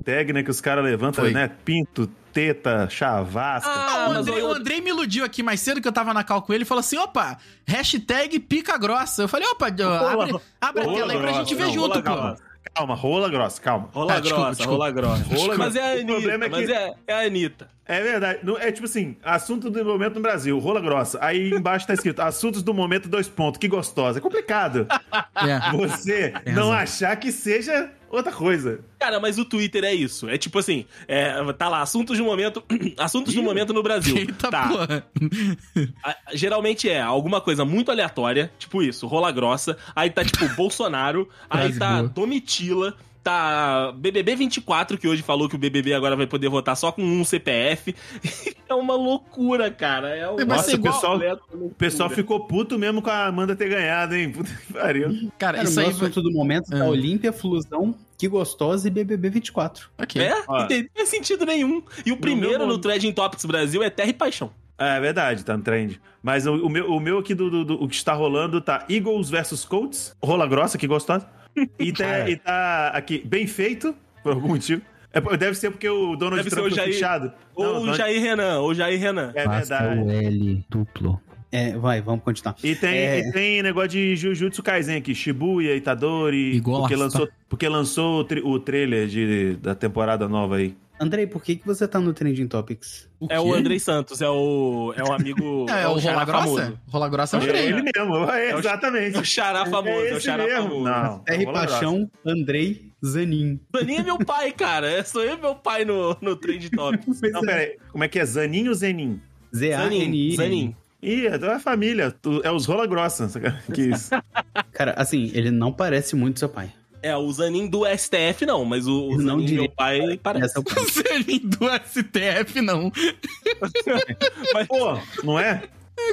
Tag, né, que os caras levantam, Foi. né? Pinto, teta, chavasca. Ah, o, mas Andrei, o Andrei me iludiu aqui mais cedo que eu tava na cal com ele e falou assim: opa, hashtag pica grossa. Eu falei, opa, abre, abre a tela aí pra grossa, gente ver não, junto, pô. grossa. Calma, rola grossa, calma. Rola Ah, desculpa, grossa, desculpa. rola grossa. Rola mas é a grossa. O Anitta, problema é mas que- é, é a Anitta. É verdade. É tipo assim, assunto do momento no Brasil, rola grossa. Aí embaixo tá escrito, assuntos do momento, dois pontos. Que gostosa. É complicado *laughs* É. você Tem não achar que seja outra coisa. Cara, mas o Twitter é isso. É tipo assim, é, tá lá, assuntos do momento. *clears throat* assuntos do momento no Brasil. Eita tá. porra. Geralmente é alguma coisa muito aleatória, tipo isso, rola grossa. Aí tá tipo *laughs* Bolsonaro, aí tá. Domitila, tá BBB 24, que hoje falou que o BBB agora vai poder votar só com um CPF. *laughs* é uma loucura, cara. É um... Vai Nossa, o pessoal, o pessoal ficou puto mesmo com a Amanda ter ganhado, hein? *laughs* Puta que pariu. Cara, Cara, isso o aí. assunto do momento tá Ah. Olímpia, Flusão, Que Gostosa e BBB 24. Ok. É? Ó. Não tem sentido nenhum. E o primeiro no Trading Topics Brasil é Terra e Paixão. É verdade, tá no trend. Mas o, o meu, o meu aqui do, do- do- o que está rolando tá Eagles versus Colts, rola grossa, que gostosa. E tá, e tá aqui, bem feito, por algum motivo. É, deve ser porque o Donald Deve Trump foi Jair- fechado. Ou Não, o Donald- Jair Renan, ou Jair Renan. É verdade. o L duplo. É, vai, vamos continuar. E tem, É. e tem negócio de Jujutsu Kaisen aqui, Shibuya, Itadori, Igual porque lançou, porque lançou o, tri- o trailer de, da temporada nova aí. Andrei, por que, que você tá no Trending Topics? É o Andrei Santos, é o, é um amigo. *laughs* É, o xará Rola Grossa? Rola Grossa é o É Andrei. ele mesmo, é, É o- exatamente. *laughs* É o xará famoso, é, é o xará mesmo. famoso. Não, R. Paixão, Andrei, Zanin. Daninho é meu pai, cara. É, sou eu e meu pai no, no Trade Topics. *laughs* Não, peraí, como é que é? Zanin ou Zenin? Zanin, Z-A-N-I. Zanin. Ih, é da família, é os rola grossa. Que isso. Cara, assim, ele não parece muito seu pai. É, o Zanin do STF não, mas o, o não Zanin meu pai parece. Essa é *laughs* o. Selinho do STF, não. *laughs* Pô, não é?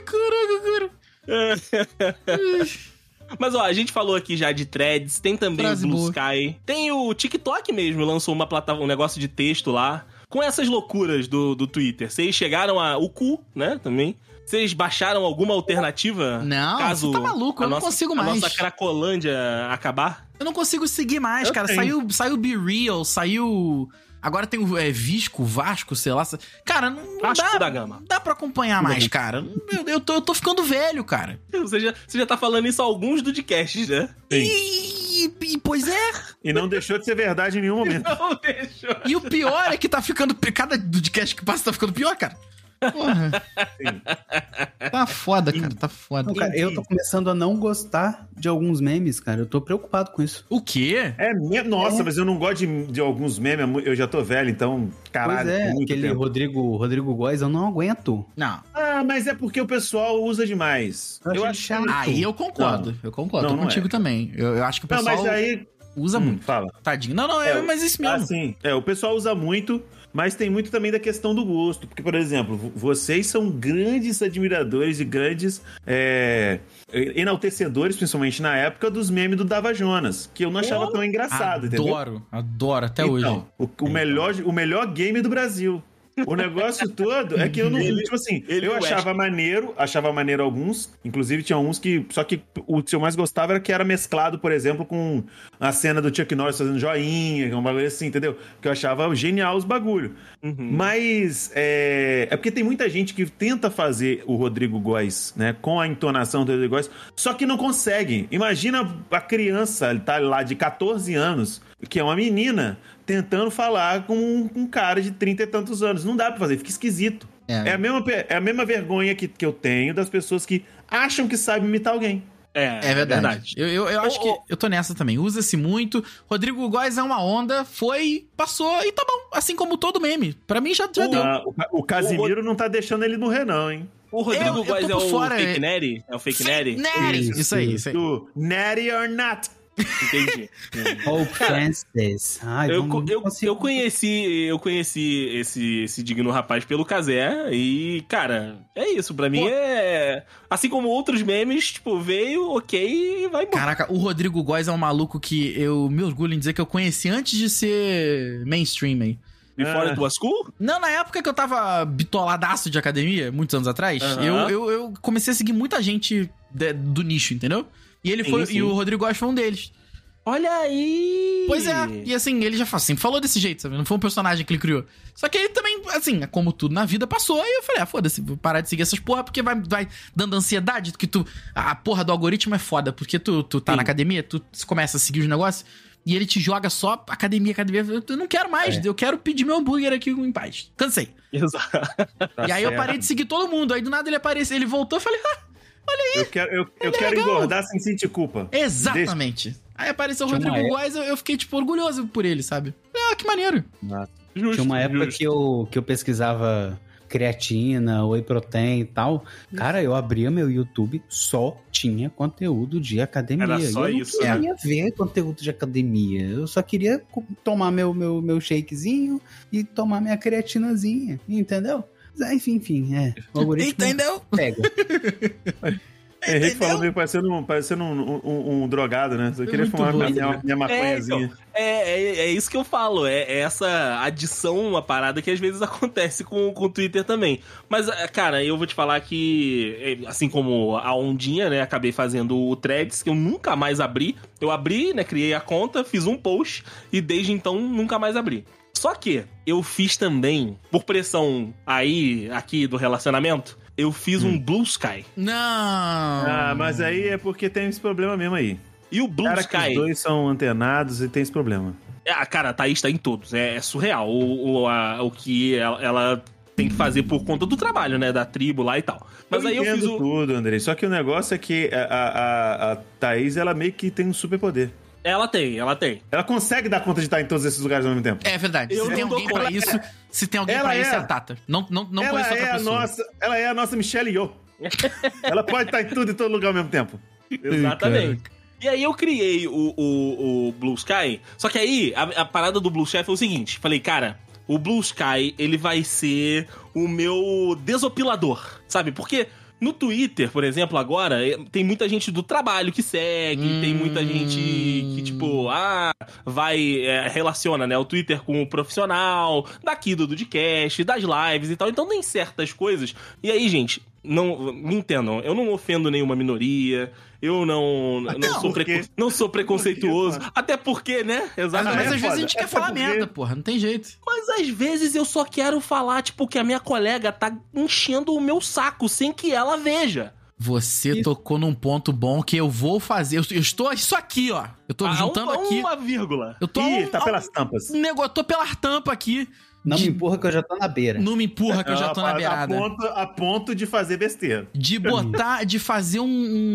Caraca, cara. *laughs* Mas ó, a gente falou aqui já de threads, tem também Frase o Blue boa. Sky, tem o TikTok mesmo, lançou uma plataforma, um negócio de texto lá, com essas loucuras do, do Twitter. Vocês chegaram a. O cu, né, também. Vocês baixaram alguma alternativa? Não, caso você tá maluco, a eu não nossa- consigo A mais. nossa Cracolândia acabar? Eu não consigo seguir mais, Eu cara. tenho. Saiu, saiu Be Real, saiu. Agora tem o é, Visco, Vasco, sei lá. Cara, não, não dá, da Gama. não dá pra acompanhar mais, cara. Eu, eu, tô, eu tô ficando velho, cara. *laughs* Você já, você já tá falando isso há alguns podcasts, né? E, e- pois é. E não deixou de ser verdade em nenhum *laughs* momento. Não, deixa. E o pior é que tá ficando. Cada podcast que passa tá ficando pior, cara. Porra. Tá foda, cara. Tá foda. Não, cara, eu tô começando a não gostar de alguns memes, cara. Eu tô preocupado com isso. O quê? É mesmo? Nossa, mas eu não gosto de, de alguns memes, eu já tô velho, então, caralho, pois é, aquele tempo. Rodrigo, Rodrigo Góes, eu não aguento. Não. Ah, mas é porque o pessoal usa demais. Eu Eu acho chato. Aí eu concordo. Eu concordo. Não, tô não contigo é. também. Eu, eu acho que o Não, pessoal mas aí... usa Hum, muito. Fala. Tadinho. Não, não, é, É, mas isso Ah, mesmo. sim. É, o pessoal usa muito, mas tem muito também da questão do gosto. Porque, por exemplo, vo- vocês são grandes admiradores e grandes é, enaltecedores, principalmente na época, dos memes do Dava Jonas, que eu não achava tão engraçado, entendeu? adoro, adoro, até hoje. Então, o, o melhor, o melhor game do Brasil. O negócio todo é que eu não. Ele- tipo assim, ele eu achava maneiro, achava maneiro alguns. Inclusive, tinha uns que. Só que o que eu mais gostava era que era mesclado, por exemplo, com a cena do Chuck Norris fazendo joinha, um bagulho assim, entendeu? Que eu achava genial os bagulho. Uhum. Mas é, é porque tem muita gente que tenta fazer o Rodrigo Góes, né? Com a entonação do Rodrigo Góes, só que não consegue. Imagina a criança, ele tá lá de 14 anos, que é uma menina, tentando falar com um, um cara de 30 e tantos anos. Não dá pra fazer, fica esquisito. É. É, a, mesma, é a mesma vergonha que, que eu tenho das pessoas que acham que sabem imitar alguém. É, É verdade. Eu, eu, eu acho Ô, que eu tô nessa também. Usa-se muito. Rodrigo Góes é uma onda, foi, passou e tá bom. Assim como todo meme. Pra mim já, já deu. Ah, o, o Casimiro não tá deixando ele morrer, não, hein? O Rodrigo Eu- Góes é por o fora, fake é- Nery? É o fake Nery? Nery. Isso, aí, isso aí. Do Natty or Not. Entendi. *laughs* Oh, Francis. Ai, eu, eu, eu conheci, eu conheci esse, esse digno rapaz pelo Casé e, cara, é isso. Pra mim Pô. é. Assim como outros memes, tipo, veio, ok, e vai embora. Caraca, o Rodrigo Góes é um maluco que eu me orgulho em dizer que eu conheci antes de ser mainstream aí. Before Ah. it was cool? Não, na época que eu tava bitoladaço de academia, muitos anos atrás, Aham. eu, eu, eu comecei a seguir muita gente de- do nicho, entendeu? E ele Sim, foi. sim. E o Rodrigo Góes foi um deles. Olha aí! Pois é, e assim, ele já sempre falou desse jeito, sabe? Não foi um personagem que ele criou. Só que ele também, assim, como tudo na vida passou, aí eu falei, ah, foda-se, vou parar de seguir essas porra, porque vai, vai dando ansiedade, que tu. A porra do algoritmo é foda, porque tu, tu tá Sim. na academia, tu começa a seguir os negócios. E ele te joga só academia, academia. Eu não quero mais, eu quero pedir meu hambúrguer aqui em paz. Cansei. Exato. Tá e aí eu certo. parei de *laughs* seguir todo mundo. Aí do nada ele apareceu, ele voltou, eu falei, ah, Eu quero, eu, eu é quero legal. engordar sem sentir culpa. exatamente. Aí apareceu o Rodrigo Góes, eu, eu fiquei, tipo, orgulhoso por ele, sabe? Ah, que maneiro. Justo, Tinha uma época justo. que eu, que eu pesquisava creatina, whey protein e tal. Cara, eu abria meu YouTube, só tinha conteúdo de academia. Era só eu isso, não né? queria ver conteúdo de academia. Eu só queria tomar meu, meu, meu shakezinho e tomar minha creatinazinha, entendeu? É, enfim, enfim, é. O algoritmo Entendeu? pega. *laughs* Henrique falou meio parecendo, um, parecendo um, um- um drogado, né? Eu queria Muito fumar minha, doido, minha, né? minha maconhazinha. É, é, é isso que eu falo. É, é essa adição, uma parada que às vezes acontece com, com o Twitter também. Mas, é, cara, eu vou te falar que, é, assim como a Ondinha, né? Acabei fazendo o Threads, que eu nunca mais abri. Eu abri, né? Criei a conta, fiz um post e desde então nunca mais abri. Só que eu fiz também, por pressão aí, aqui do relacionamento, eu fiz um Blue Sky. Não. Ah, mas aí é porque tem esse problema mesmo aí. E o Blue Cara, que Sky. os dois são antenados e tem esse problema. Ah, cara, a Thaís tá em todos. É, é surreal o, o, a- o que ela, ela tem que fazer por conta do trabalho, né? Da tribo lá e tal. Mas eu aí eu fiz o. tudo, Andrei. Só que o negócio é que a, a, a, a Thaís, ela meio que tem um superpoder. Ela tem, ela tem. Ela consegue dar conta de estar em todos esses lugares ao mesmo tempo. É verdade. Eu se tem alguém pra isso, se tem alguém Ela pra isso, é. é a Tata. Não, não, não ela conheço outra é a pessoa. nossa, ela é a nossa Michelle Yeoh. *laughs* ela pode estar em tudo e todo lugar ao mesmo tempo. Exatamente. E aí eu criei o, o, o Blue Sky. Só que aí a, a parada do Blue Sky foi o seguinte: falei, cara, o Blue Sky ele vai ser o meu desopilador, sabe? Porque no Twitter, por exemplo, agora, eh, tem muita gente do trabalho que segue, tem muita gente que, tipo, ah, vai, eh, relaciona, né, o Twitter com o profissional, daqui do Dudcast, das lives e tal. Então tem certas coisas. E aí, gente, não me entendam, eu não ofendo nenhuma minoria, eu não, não, Não, sou, por preco- quê? não sou preconceituoso, até porque, né? Mas, Exatamente. mas é às vezes a gente É quer falar porque- merda, porra. Não tem jeito. Mas às vezes eu só quero falar, tipo, que a minha colega tá enchendo o meu saco sem que ela veja. Você tocou num ponto bom que eu vou fazer. Eu, eu estou isso aqui, ó. Eu tô Ah, juntando um- aqui. Uma vírgula. Eu tô Ih, um, tá pelas tampas. um negócio, tô pela tampa aqui. Não De- me empurra que eu já tô na beira. Não me empurra que eu já tô na a, beirada. ponto, a ponto de fazer besteira. De botar, de fazer um,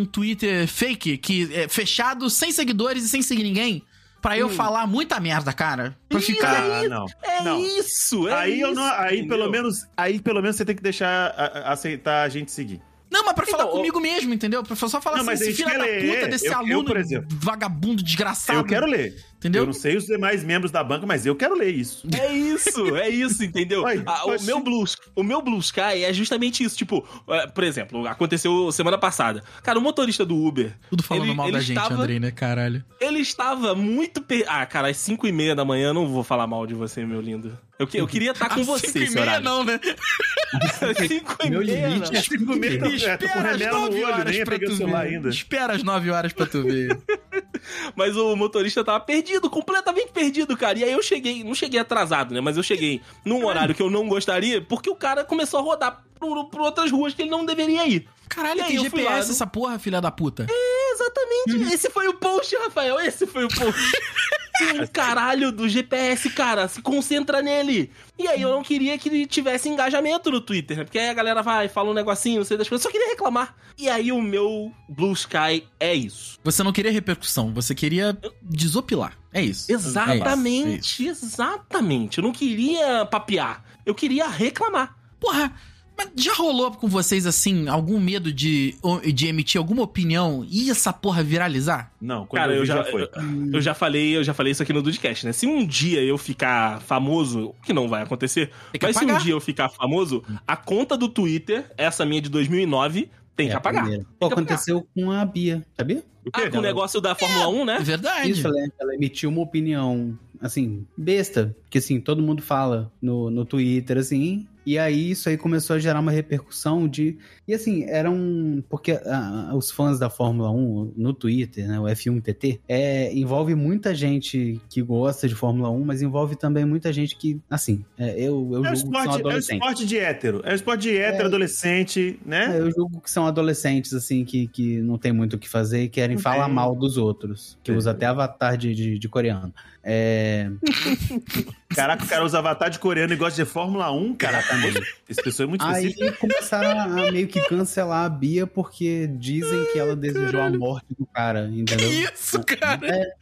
um Twitter fake, que é fechado, sem seguidores e sem seguir ninguém. Pra eu falar muita merda, cara. Pra Ih, ficar. Ah, não. É não. isso, é aí isso. eu não, aí entendeu? pelo menos, aí pelo menos você tem que deixar a- a- aceitar a gente seguir. Não, mas pra falar Então, comigo mesmo, entendeu? Pra só falar Não, assim, a esse filho da ler. puta desse Eu- eu, aluno por exemplo. vagabundo, desgraçado. Eu quero ler. Entendeu? Eu não sei os demais membros da banca, mas eu quero ler isso. É isso, é isso, entendeu? Ué, Ah, o, meu se- Blue, o meu Blue Sky é justamente isso. Tipo, é, por exemplo, aconteceu semana passada. Cara, o motorista do Uber. Tudo falando ele- mal ele da gente, estava- Andrei, né, caralho? Ele estava muito. Per... Ah, cara, às 5 e meia da manhã eu não vou falar mal de você, meu lindo. Eu, que- eu queria estar com *laughs* Às você, cinco e meia horário. não, né? *laughs* Às 5 e Meu meia. limite não. é Cinco meses, Me é, tô com espera remela no 9 olho, nem peguei o celular ainda. Espera às 9 horas pra tu ver. *laughs* *laughs* Mas o motorista tava perdido, completamente perdido, cara. E aí eu cheguei, não cheguei atrasado, né? Mas eu cheguei num horário que eu não gostaria, porque o cara começou a rodar por, por outras ruas que ele não deveria ir. Caralho, aí tem GPS essa porra, filha da puta. Exatamente. Esse foi o post, Rafael. Esse foi o post. *laughs* Tem um caralho do GPS, cara. Se concentra nele. E aí eu não queria que ele tivesse engajamento no Twitter, né? Porque aí a galera vai, fala um negocinho, não sei das coisas. Só queria reclamar. E aí o meu Blue Sky é isso. Você não queria repercussão, você queria desopilar. É isso. Exatamente, exatamente. Eu não queria papear. Eu queria reclamar. Porra, mas já rolou com vocês, assim, algum medo de, de emitir alguma opinião e essa porra viralizar? Não, quando Cara, eu, eu já, já foi. eu, eu já falei, eu já falei isso aqui no Dudcast, né? Se um dia eu ficar famoso, o que não vai acontecer, que mas se um apagar. dia eu ficar famoso, a conta do Twitter, essa minha de 2009, tem que É a apagar. Tem Pô, que apagar. aconteceu com a Bia, sabia? O Ah, com o negócio da Fórmula 1, É né? verdade. Isso, ela, ela emitiu uma opinião, assim, besta, que assim, todo mundo fala no, no Twitter, assim, e aí isso aí começou a gerar uma repercussão de... E assim, eram... Porque ah, os fãs da Fórmula 1 no Twitter, né, o F1TT, é, envolve muita gente que gosta de Fórmula 1, mas envolve também muita gente que, assim, é, eu, eu É julgo que o, são esporte, é o adolescentes. esporte de hétero. É o esporte de hétero, adolescente, né? É, eu julgo que são adolescentes, assim, que, que não tem muito o que fazer e querem Não falar tem. mal dos outros. Que É. usa até avatar de, de, de coreano. É. *laughs* Caraca, o cara usa avatar de coreano e gosta de Fórmula 1, cara. Exatamente. Essa pessoa é muito Aí começaram a, a meio que cancelar a Bia porque dizem que ela desejou a morte do cara, Que entendeu? isso, cara? É,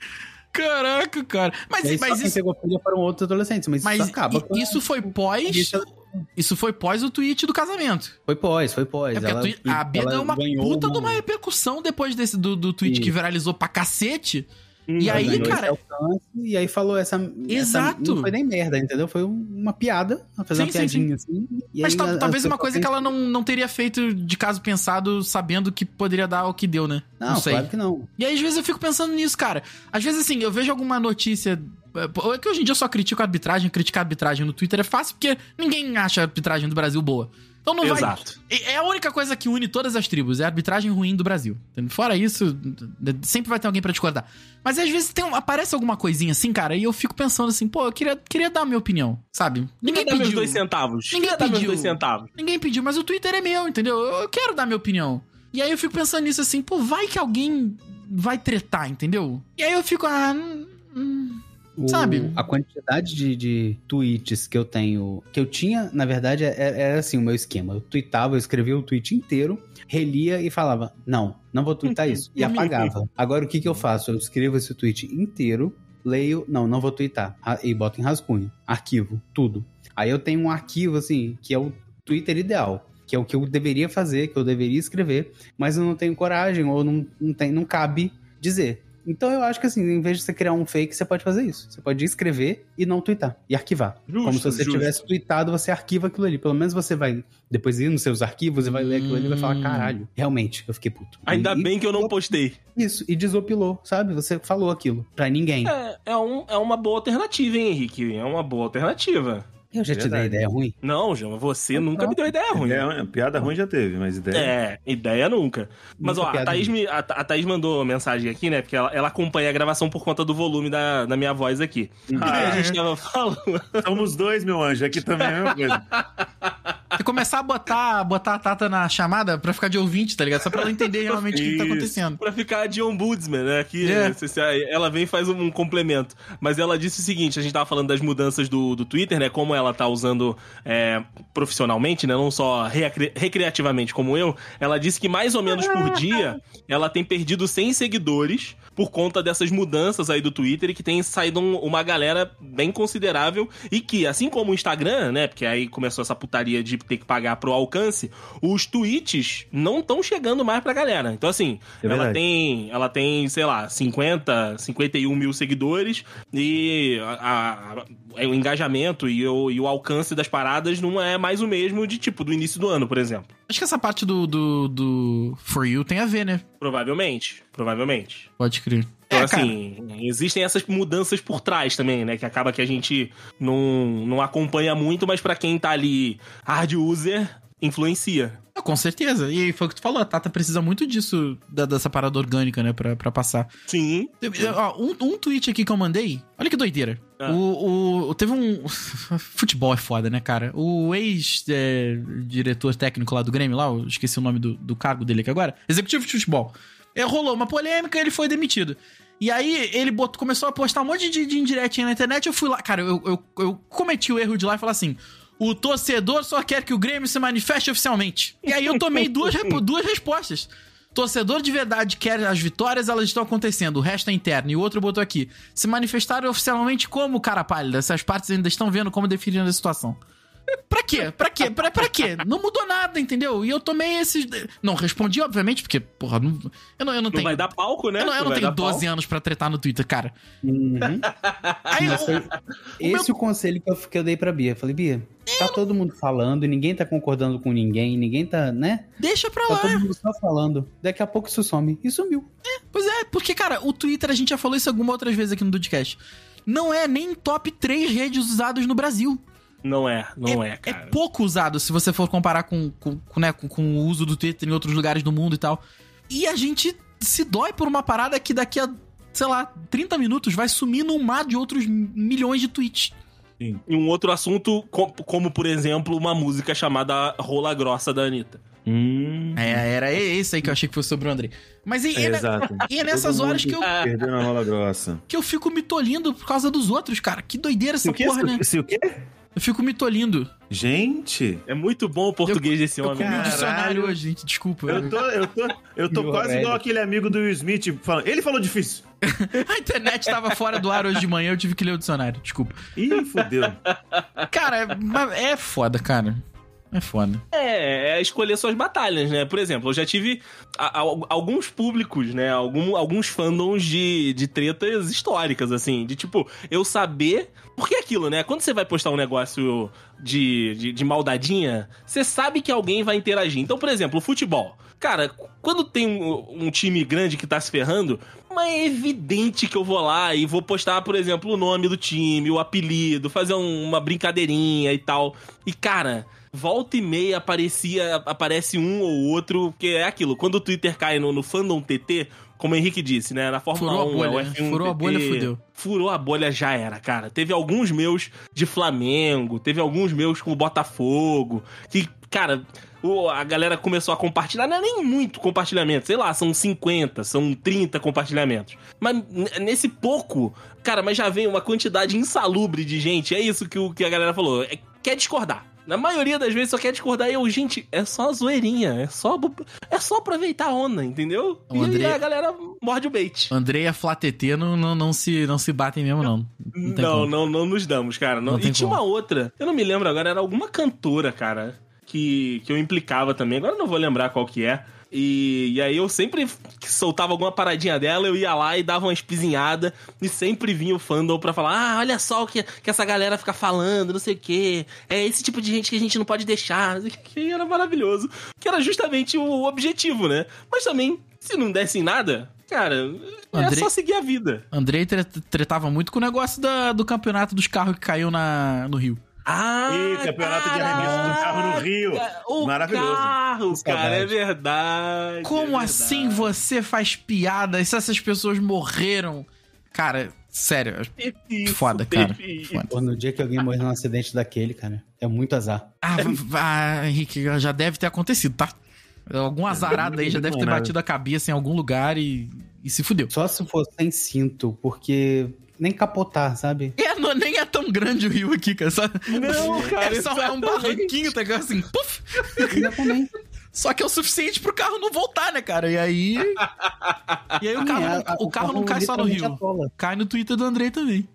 Caraca, cara. Mas, e aí só mas isso, pegou pilha foram outros adolescentes, mas, mas isso acaba isso foi pós. Isso foi pós o tweet do casamento. Foi pós, foi pós. É a, Ela- twi- a Bia deu uma puta de uma repercussão depois desse do, do tweet Isso. que viralizou pra cacete. E aí, esse cara. alcance, e aí falou essa. Exato. Essa, não foi nem merda, entendeu? Foi um- uma piada. Ela fez Sim, uma sim, piadinha assim. e Mas aí tal- as talvez uma coisa que ela não, não teria feito de caso pensado, sabendo que poderia dar o que deu, né? Não, sei. claro que não. E aí, às vezes, eu fico pensando nisso, cara. Às vezes, assim, eu vejo alguma notícia. É que hoje em dia eu só critico a arbitragem. Criticar a arbitragem no Twitter é fácil porque ninguém acha a arbitragem do Brasil boa. Então não vai. Exato. É a única coisa que une todas as tribos, é a arbitragem ruim do Brasil. Fora isso, sempre vai ter alguém pra discordar. Mas às vezes tem um- aparece alguma coisinha assim, cara, e eu fico pensando assim, pô, eu queria, queria dar a minha opinião, sabe? Ninguém Ninguém dá meus pediu. dois centavos. Ninguém Queria pediu. dois centavos. Ninguém pediu, mas o Twitter é meu, entendeu? Eu quero dar minha opinião. E aí eu fico pensando nisso assim, pô, vai que alguém vai tretar, entendeu? E aí eu fico, ah. hum, hum. O- Sabe? A quantidade de, de tweets que eu tenho. Que eu tinha, na verdade, é- era, era assim o meu esquema. Eu tweetava, eu escrevia o tweet inteiro, relia e falava: Não, não vou twittar isso. *laughs* E apagava. Agora o que, que eu faço? Eu escrevo esse tweet inteiro, leio, não, não vou twittar. E boto em rascunho. Arquivo, tudo. Aí eu tenho um arquivo, assim, que é o Twitter ideal. Que é o que eu deveria fazer, que eu deveria escrever, mas eu não tenho coragem, ou não, não, tem, não cabe dizer. Então eu acho que assim, em vez de você criar um fake, você pode fazer isso. Você pode escrever e não twittar. E arquivar. Justo, Como se você justo. tivesse tweetado, você arquiva aquilo ali. Pelo menos você vai depois ir nos seus arquivos e vai ler aquilo ali e vai falar: Hum. caralho, realmente, eu fiquei puto. Ainda E- bem que eu não postei. Isso, e desopilou, sabe? Você falou aquilo pra ninguém. É, é, um- é uma boa alternativa, hein, Henrique? É uma boa alternativa. Eu já te dei ideia ruim. Não, João, você nunca me deu ideia ruim. É, piada ruim já teve, mas ideia. É, ideia nunca. Mas Nunca ó, a Thaís, me, a, a Thaís mandou mensagem aqui, né? Porque ela, ela acompanha a gravação por conta do volume da, da minha voz aqui. E daí a gente tava falando. Somos dois, meu anjo. Aqui também é a mesma coisa. *laughs* E começar a botar, botar a Tata na chamada pra ficar de ouvinte, tá ligado? Só pra ela entender realmente o que, que tá acontecendo. Pra ficar de ombudsman, né? Aqui, É. né, ela vem e faz um complemento. Mas ela disse o seguinte: a gente tava falando das mudanças do, do Twitter, né? Como ela tá usando é, profissionalmente, né? Não só recre- recreativamente como eu. Ela disse que mais ou menos por dia ela tem perdido 100 seguidores por conta dessas mudanças aí do Twitter e que tem saído um- uma galera bem considerável e que, assim como o Instagram, né? Porque aí começou essa putaria de ter que pagar pro alcance, os tweets não estão chegando mais pra galera. Então, assim, É ela tem, ela tem, sei lá, 50, 51 mil seguidores e a- a- o engajamento e o, e o alcance das paradas não é mais o mesmo de, tipo, do início do ano, por exemplo. Acho que essa parte do, do, do For You tem a ver, né? Provavelmente, provavelmente. Pode crer. Então, É, cara. assim, existem essas mudanças por trás também, né? Que acaba que a gente não, não acompanha muito, mas pra quem tá ali hard user, influencia. Ah, Com certeza. E foi o que tu falou, a Tata precisa muito disso, da- dessa parada orgânica, né, pra, pra passar. Sim. Um, um tweet aqui que eu mandei, olha que doideira. Ah. O, o- teve um. *laughs* Futebol é foda, né, cara? O ex-diretor técnico lá do Grêmio, lá, eu esqueci o nome do, do cargo dele aqui agora. Executivo de futebol. É, rolou uma polêmica ele foi demitido. E aí ele botou, começou a postar um monte de, de indiretinha na internet. Eu fui lá, cara, eu, eu, eu cometi o erro de lá e falar assim: o torcedor só quer que o Grêmio se manifeste oficialmente. E aí eu tomei duas, *laughs* duas respostas. Torcedor de verdade quer as vitórias, elas estão acontecendo, o resto é interno. E o outro botou aqui: se manifestaram oficialmente como, cara pálida? Essas partes ainda estão vendo como definindo a situação. Pra quê? Pra quê? Pra, pra quê? Não mudou nada, entendeu? E eu tomei esses. Não respondi, obviamente, porque, porra, não, eu não, eu não Não tenho. vai dar palco, né? eu não, eu não tenho dar 12 palco. anos pra tretar no Twitter, cara. Uhum. *laughs* Aí foi eu, esse o conselho que eu, que eu dei pra Bia. Eu falei, Bia, tá todo mundo falando, e ninguém tá concordando com ninguém, ninguém tá, né? deixa pra Tá lá. todo mundo só falando. Daqui a pouco isso some. E sumiu. Pois é, porque, cara, o Twitter, a gente já falou isso algumas outras vezes aqui no Dudcast. Não é nem top 3 redes usadas no Brasil. Não é, não é, É cara. pouco usado se você for comparar com, com, com, né, com, com o uso do Twitter em outros lugares do mundo e tal. E a gente se dói por uma parada que daqui a, sei lá, 30 minutos vai sumir num mar de outros milhões de tweets. E um outro assunto, co- como, por exemplo, uma música chamada Rola Grossa da Anitta. Hum. É, era esse aí que eu achei que fosse sobre o André. Mas e, e, ne- Exato. e é nessas Todo horas que eu, Perdeu na rola grossa. que eu fico me tolindo por causa dos outros, cara. Que doideira essa Se o quê? porra, Se, né? se o quê? Eu fico me tolindo. Gente, É muito bom o português desse Eu homem. comi o dicionário hoje, gente. Desculpa. eu tô, eu tô, eu tô *laughs* quase igual aquele amigo do Will Smith falando. Ele falou difícil. *laughs* A internet tava fora do ar hoje de manhã, eu tive que ler o dicionário. Desculpa. Ih, fudeu. Cara, mas é foda, cara. É foda. É, é escolher suas batalhas, né? Por exemplo, eu já tive a- a- alguns públicos, né? Algum, alguns fandoms de, de tretas históricas, assim. De tipo, eu saber. Porque é aquilo, né? Quando você vai postar um negócio de, de, de maldadinha, você sabe que alguém vai interagir. Então, por exemplo, futebol. Cara, quando tem um, um time grande que tá se ferrando, mas é evidente que eu vou lá e vou postar, por exemplo, o nome do time, o apelido, fazer um- uma brincadeirinha e tal. E, cara, volta e meia aparecia, aparece um ou outro, porque é aquilo, quando o Twitter cai no, no fandom TT, como o Henrique disse, né? Na Fórmula Furou a 1, bolha, é o né? F1 Furou a TT, bolha, fudeu. Furou a bolha, já era, cara. Teve alguns meus de Flamengo, teve alguns meus com o Botafogo, que, cara, o- a galera começou a compartilhar, não é nem muito compartilhamento, sei lá, são 50, são 30 compartilhamentos. Mas nesse pouco, cara, mas já vem uma quantidade insalubre de gente, é isso que, o, que a galera falou, é, quer discordar. Na maioria das vezes só quer discordar e eu, gente, é só zoeirinha, é só, é só aproveitar a onda, entendeu? O E aí a galera morde o bait. André e a Flatetê não, não, não, se, não se batem mesmo, não. Não Não, não, não nos damos, cara. Não. E tinha como. uma outra, eu não me lembro agora, era alguma cantora, cara, que, que eu implicava também. Agora eu não vou lembrar qual que é. E, e aí eu sempre que soltava alguma paradinha dela, eu ia lá e dava uma espizinhada e sempre vinha o fandom pra falar: Ah, olha só o que, que essa galera fica falando, não sei o quê. É esse tipo de gente que a gente não pode deixar. *laughs* Que era maravilhoso. Que era justamente o objetivo, né? Mas também, se não dessem nada, cara, é Andrei- só seguir a vida. Andrei tre- tretava muito com o negócio da- do campeonato dos carros que caiu na, no Rio. Ah, Ih, campeonato de arremesso de carro no Rio. O Maravilhoso. carro, cara, é verdade. Como é verdade. assim você faz piada? E se essas pessoas morreram? Cara, sério. Teve isso, Foda, cara. Foda. Pô, no dia que alguém morrer num acidente daquele, cara, é muito azar. Ah, ah, Henrique, já deve ter acontecido, tá? Algum azarado aí já deve ter Não, batido a cabeça em algum lugar e, e se fudeu. Só se for sem cinto, porque nem capotar, sabe? É, não- nem é tão grande o rio aqui, cara. *laughs* Só, Não, cara, é só é um barranquinho, tá ligado? Assim, puf! Exatamente. Só que é o suficiente pro carro não voltar, né, cara? E aí. E aí o carro, É, não, a- o carro não cai só no Rio. atola. Cai no Twitter do Andrei também.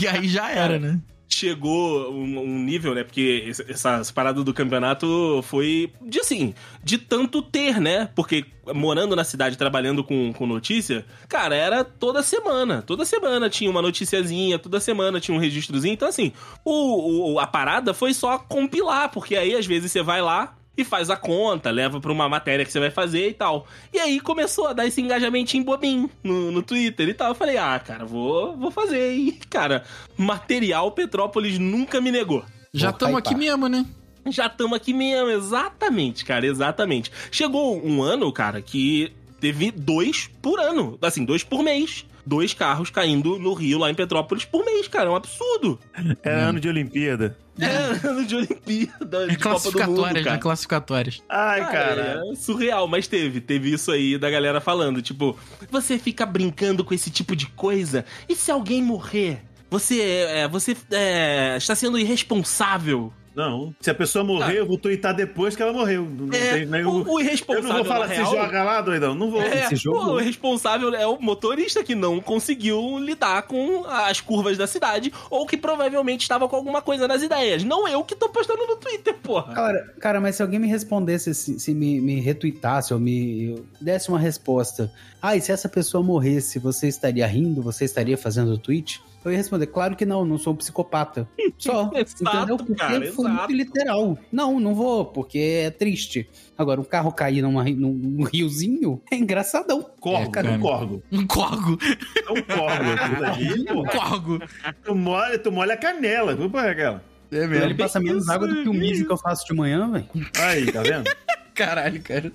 E aí já era, né? Chegou um, um nível, né? Porque essa, parada do campeonato foi de assim, de tanto ter, né? Porque morando na cidade, trabalhando com, com notícia, cara, era toda semana. Toda semana tinha uma noticiazinha, toda semana tinha um registrozinho. Então, assim, o, o- a parada foi só compilar, porque aí às vezes você vai lá. E faz a conta, leva pra uma matéria que você vai fazer e tal. E aí começou a dar esse engajamentinho bobinho no, no Twitter e tal. Eu falei, ah, cara, vou, vou fazer. E, cara, material Petrópolis nunca me negou. Já estamos aqui mesmo, né? Já estamos aqui mesmo, exatamente, cara, exatamente. Chegou um ano, cara, que teve dois por ano. Assim, dois por mês. Dois carros caindo no Rio, lá em Petrópolis, por mês, cara. É um absurdo. Era ano de Olimpíada. É, ano de Olimpíada, de É Copa do Mundo, classificatórias, cara. né? Classificatórias. Ai, cara. É surreal, mas teve. Teve isso aí da galera falando. Tipo, você fica brincando com esse tipo de coisa e se alguém morrer? Você, é, você é, está sendo irresponsável. Não. Se a pessoa morrer, eu vou twittar depois que ela morreu. Não Ah. É, tem nenhum... o, o Eu irresponsável. não vou falar se real, joga lá, doidão. Não vou. É, Esse jogo- o responsável é o motorista que não conseguiu lidar com as curvas da cidade ou que provavelmente estava com alguma coisa nas ideias. Não eu que tô postando no Twitter, porra. Cara, cara, mas se alguém me respondesse, se, se me, me retuitasse ou me eu desse uma resposta, ah, e se essa pessoa morresse, você estaria rindo? Você estaria fazendo tweet? Eu ia responder, claro que não, não sou um psicopata. *laughs* Só, Exato, entendeu? Porque cara, foi exato. muito literal. Não, não vou, porque é triste. Agora, um carro cair numa, num, num riozinho é engraçadão. Corgo, É, cara. um corgo. Um corgo. É um corgo. dali, *laughs* Um porra. corgo. Tu molha, tu molha a canela. Vamos para aquela. É Ele passa menos água do que o mijo que eu faço de manhã, velho. Aí, tá vendo? *laughs* Caralho, cara.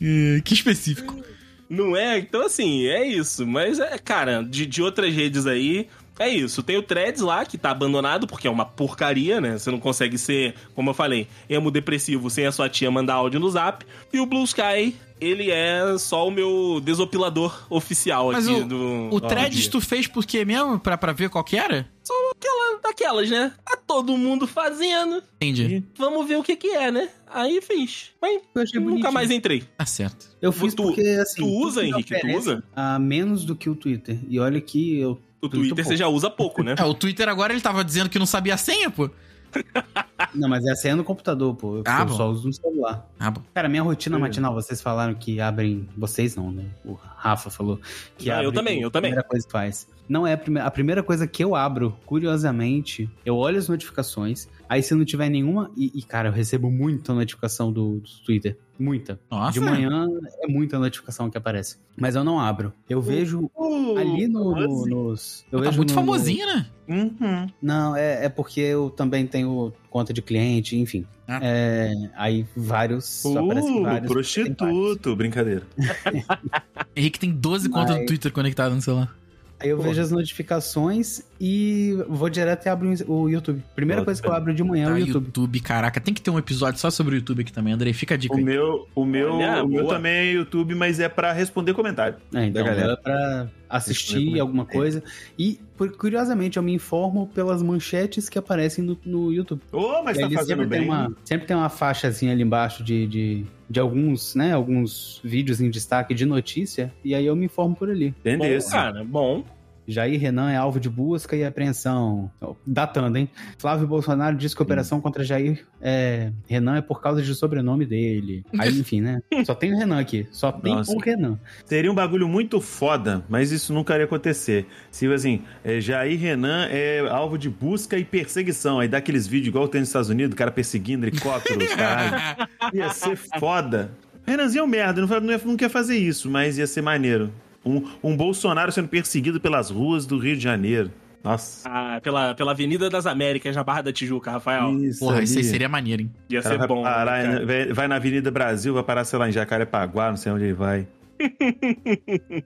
É, Que específico. Não é? Então, assim, é isso. Mas, é, cara, de, de outras redes aí, é isso. Tem o Threads lá, que tá abandonado, porque é uma porcaria, né? Você não consegue ser, como eu falei, emo depressivo sem a sua tia mandar áudio no zap. E o Blue Sky, ele é só o meu desopilador oficial Mas aqui o- do. O Threads tu fez por quê mesmo? Pra, pra ver qual que era? Aquela, daquelas, né? Tá todo mundo fazendo. Entendi. Vamos ver o que que é, né? Aí fiz. Mas Eu achei nunca bonitinho. mais entrei. Tá certo. Eu fiz Tu- porque, assim... tu usa, Henrique? Tu usa? A menos do que o Twitter. E olha que eu... O Twitter você já usa pouco, né? *laughs* É, o Twitter agora ele tava dizendo que não sabia a senha, pô. *laughs* Não, mas essa aí é no computador, pô. Eu, Ah, eu só uso no celular. Ah, bom. Cara, minha rotina matinal, vocês falaram que abrem. Vocês não, né? O Rafa falou que Ah, abre. eu também, eu também. A primeira coisa que faz. Não é a primeira, a primeira coisa que eu abro, curiosamente, eu olho as notificações. Aí se não tiver nenhuma. E, e, cara, eu recebo muita notificação do, do Twitter. Muita. Nossa. De manhã é muita notificação que aparece. Mas eu não abro. Eu vejo Uh, ali no, no- nos. Eu tá vejo muito no- no- famosinho, né? Uhum. Não, é, é porque eu também tenho conta de cliente, enfim. Ah. É, aí vários. só aparecem Uh, vários. tem vários. prostituto, brincadeira. *laughs* Henrique tem 12 contas Mas- do Twitter conectadas no celular. Aí eu Porra. vejo as notificações e vou direto e abro o YouTube. Primeira coisa que eu abro de manhã é Tá, o YouTube. YouTube. caraca. Tem que ter um episódio só sobre o YouTube aqui também, Andrei. Fica a dica O aí. meu, o meu, Olha, o meu boa. também é YouTube, mas é pra responder comentário. É, então Da galera. é pra assistir Responder alguma comentário. coisa. E, por- curiosamente, eu me informo pelas manchetes que aparecem no, no YouTube. Ô, mas E tá fazendo sempre bem. tem, uma, sempre tem uma faixazinha ali embaixo de, de, de alguns, né? Alguns vídeos em destaque de notícia. E aí eu me informo por ali. Bom, Entendesse. cara, bom. Jair Renan é alvo de busca e apreensão. Datando, hein? Flávio Bolsonaro diz que a operação contra Jair é, Renan é por causa de sobrenome dele. Aí, *laughs* enfim, né? Só tem o Renan aqui. Só tem Nossa. o Renan. Seria um bagulho muito foda, mas isso nunca iria acontecer. Se assim, é, Jair Renan é alvo de busca e perseguição. Aí dá aqueles vídeos igual tem nos Estados Unidos, o cara perseguindo helicópteros, caralho. Ia ser foda. Renanzinho é um merda, não, não, ia- não quer fazer isso, mas ia ser maneiro. Um, um Bolsonaro sendo perseguido pelas ruas do Rio de Janeiro. Nossa. Ah, pela, pela Avenida das Américas, na Barra da Tijuca, Rafael. Isso Porra, ali. isso aí seria maneiro, hein? Ia cara ser vai, bom. parar, né, vai, vai na Avenida Brasil, vai parar, sei lá, em Jacarepaguá, não sei onde ele vai. *laughs*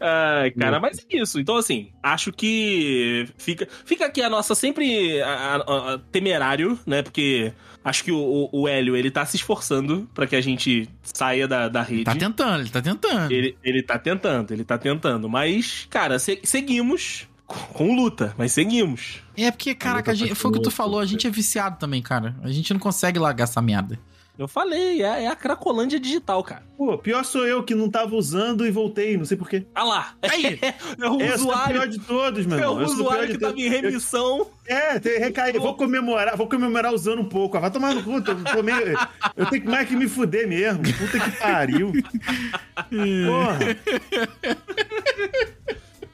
Ai, cara, mas é isso. Então, assim, acho que fica, fica aqui a nossa sempre a- a- a- temerário, né? Porque acho que o, o, o Hélio, ele tá se esforçando pra que a gente saia da, da rede. Tá tentando, ele tá tentando. Ele, ele tá tentando, ele tá tentando. Mas, cara, se- seguimos com, com luta, mas seguimos. É porque, caraca, a gente- foi o que tu falou, a gente é viciado também, cara. A gente não consegue largar essa merda. Eu falei, é, é a Cracolândia digital, cara. Pô, pior sou eu que não tava usando e voltei, não sei porquê. Ah lá. Aí. *laughs* é o é o usuário. pior de todos, meu É o sou usuário que tava em remissão. É, tem, recai. Vou comemorar, vou comemorar usando um pouco. Ah, Vai tomar no cu, tô, tô meio- Eu tenho que mais que me fuder mesmo. Puta que pariu. *laughs* Porra.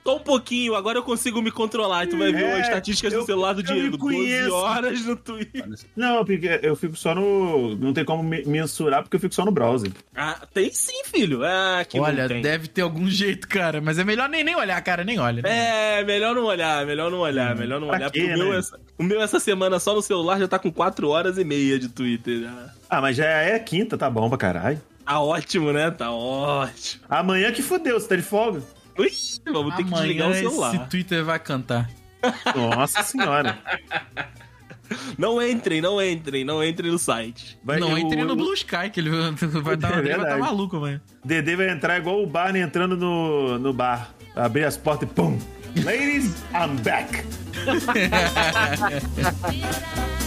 Só um pouquinho, agora eu consigo me controlar. E tu vai ver É, as estatísticas eu- do celular do Diego. 12 conheço. horas no Twitter. Não, porque eu fico só no. Não tem como me- mensurar porque eu fico só no browser. Ah, tem sim, filho. Ah, que Olha, não tem. deve ter algum jeito, cara. Mas é melhor nem, nem olhar, cara, nem olha. né? É, melhor não olhar, melhor não olhar, melhor não olhar. quê, porque o, meu né? essa, o meu essa semana só no celular já tá com 4 horas e meia de Twitter. Já. Ah, mas já é quinta, tá bom pra caralho. Tá ótimo, né? Tá ótimo. Amanhã que fudeu, você tá de folga? Ui, vamos ter que desligar o Amanhã celular. esse Twitter vai cantar. Nossa senhora. *laughs* Não entrem, não entrem, não entrem no site. Vai- não, o- entre no Blue Sky, que ele vai estar *laughs* É vai tá maluco, mano. Dedê vai entrar igual o Barney entrando no, no bar. Abrir as portas e pum! Ladies, I'm back! *laughs*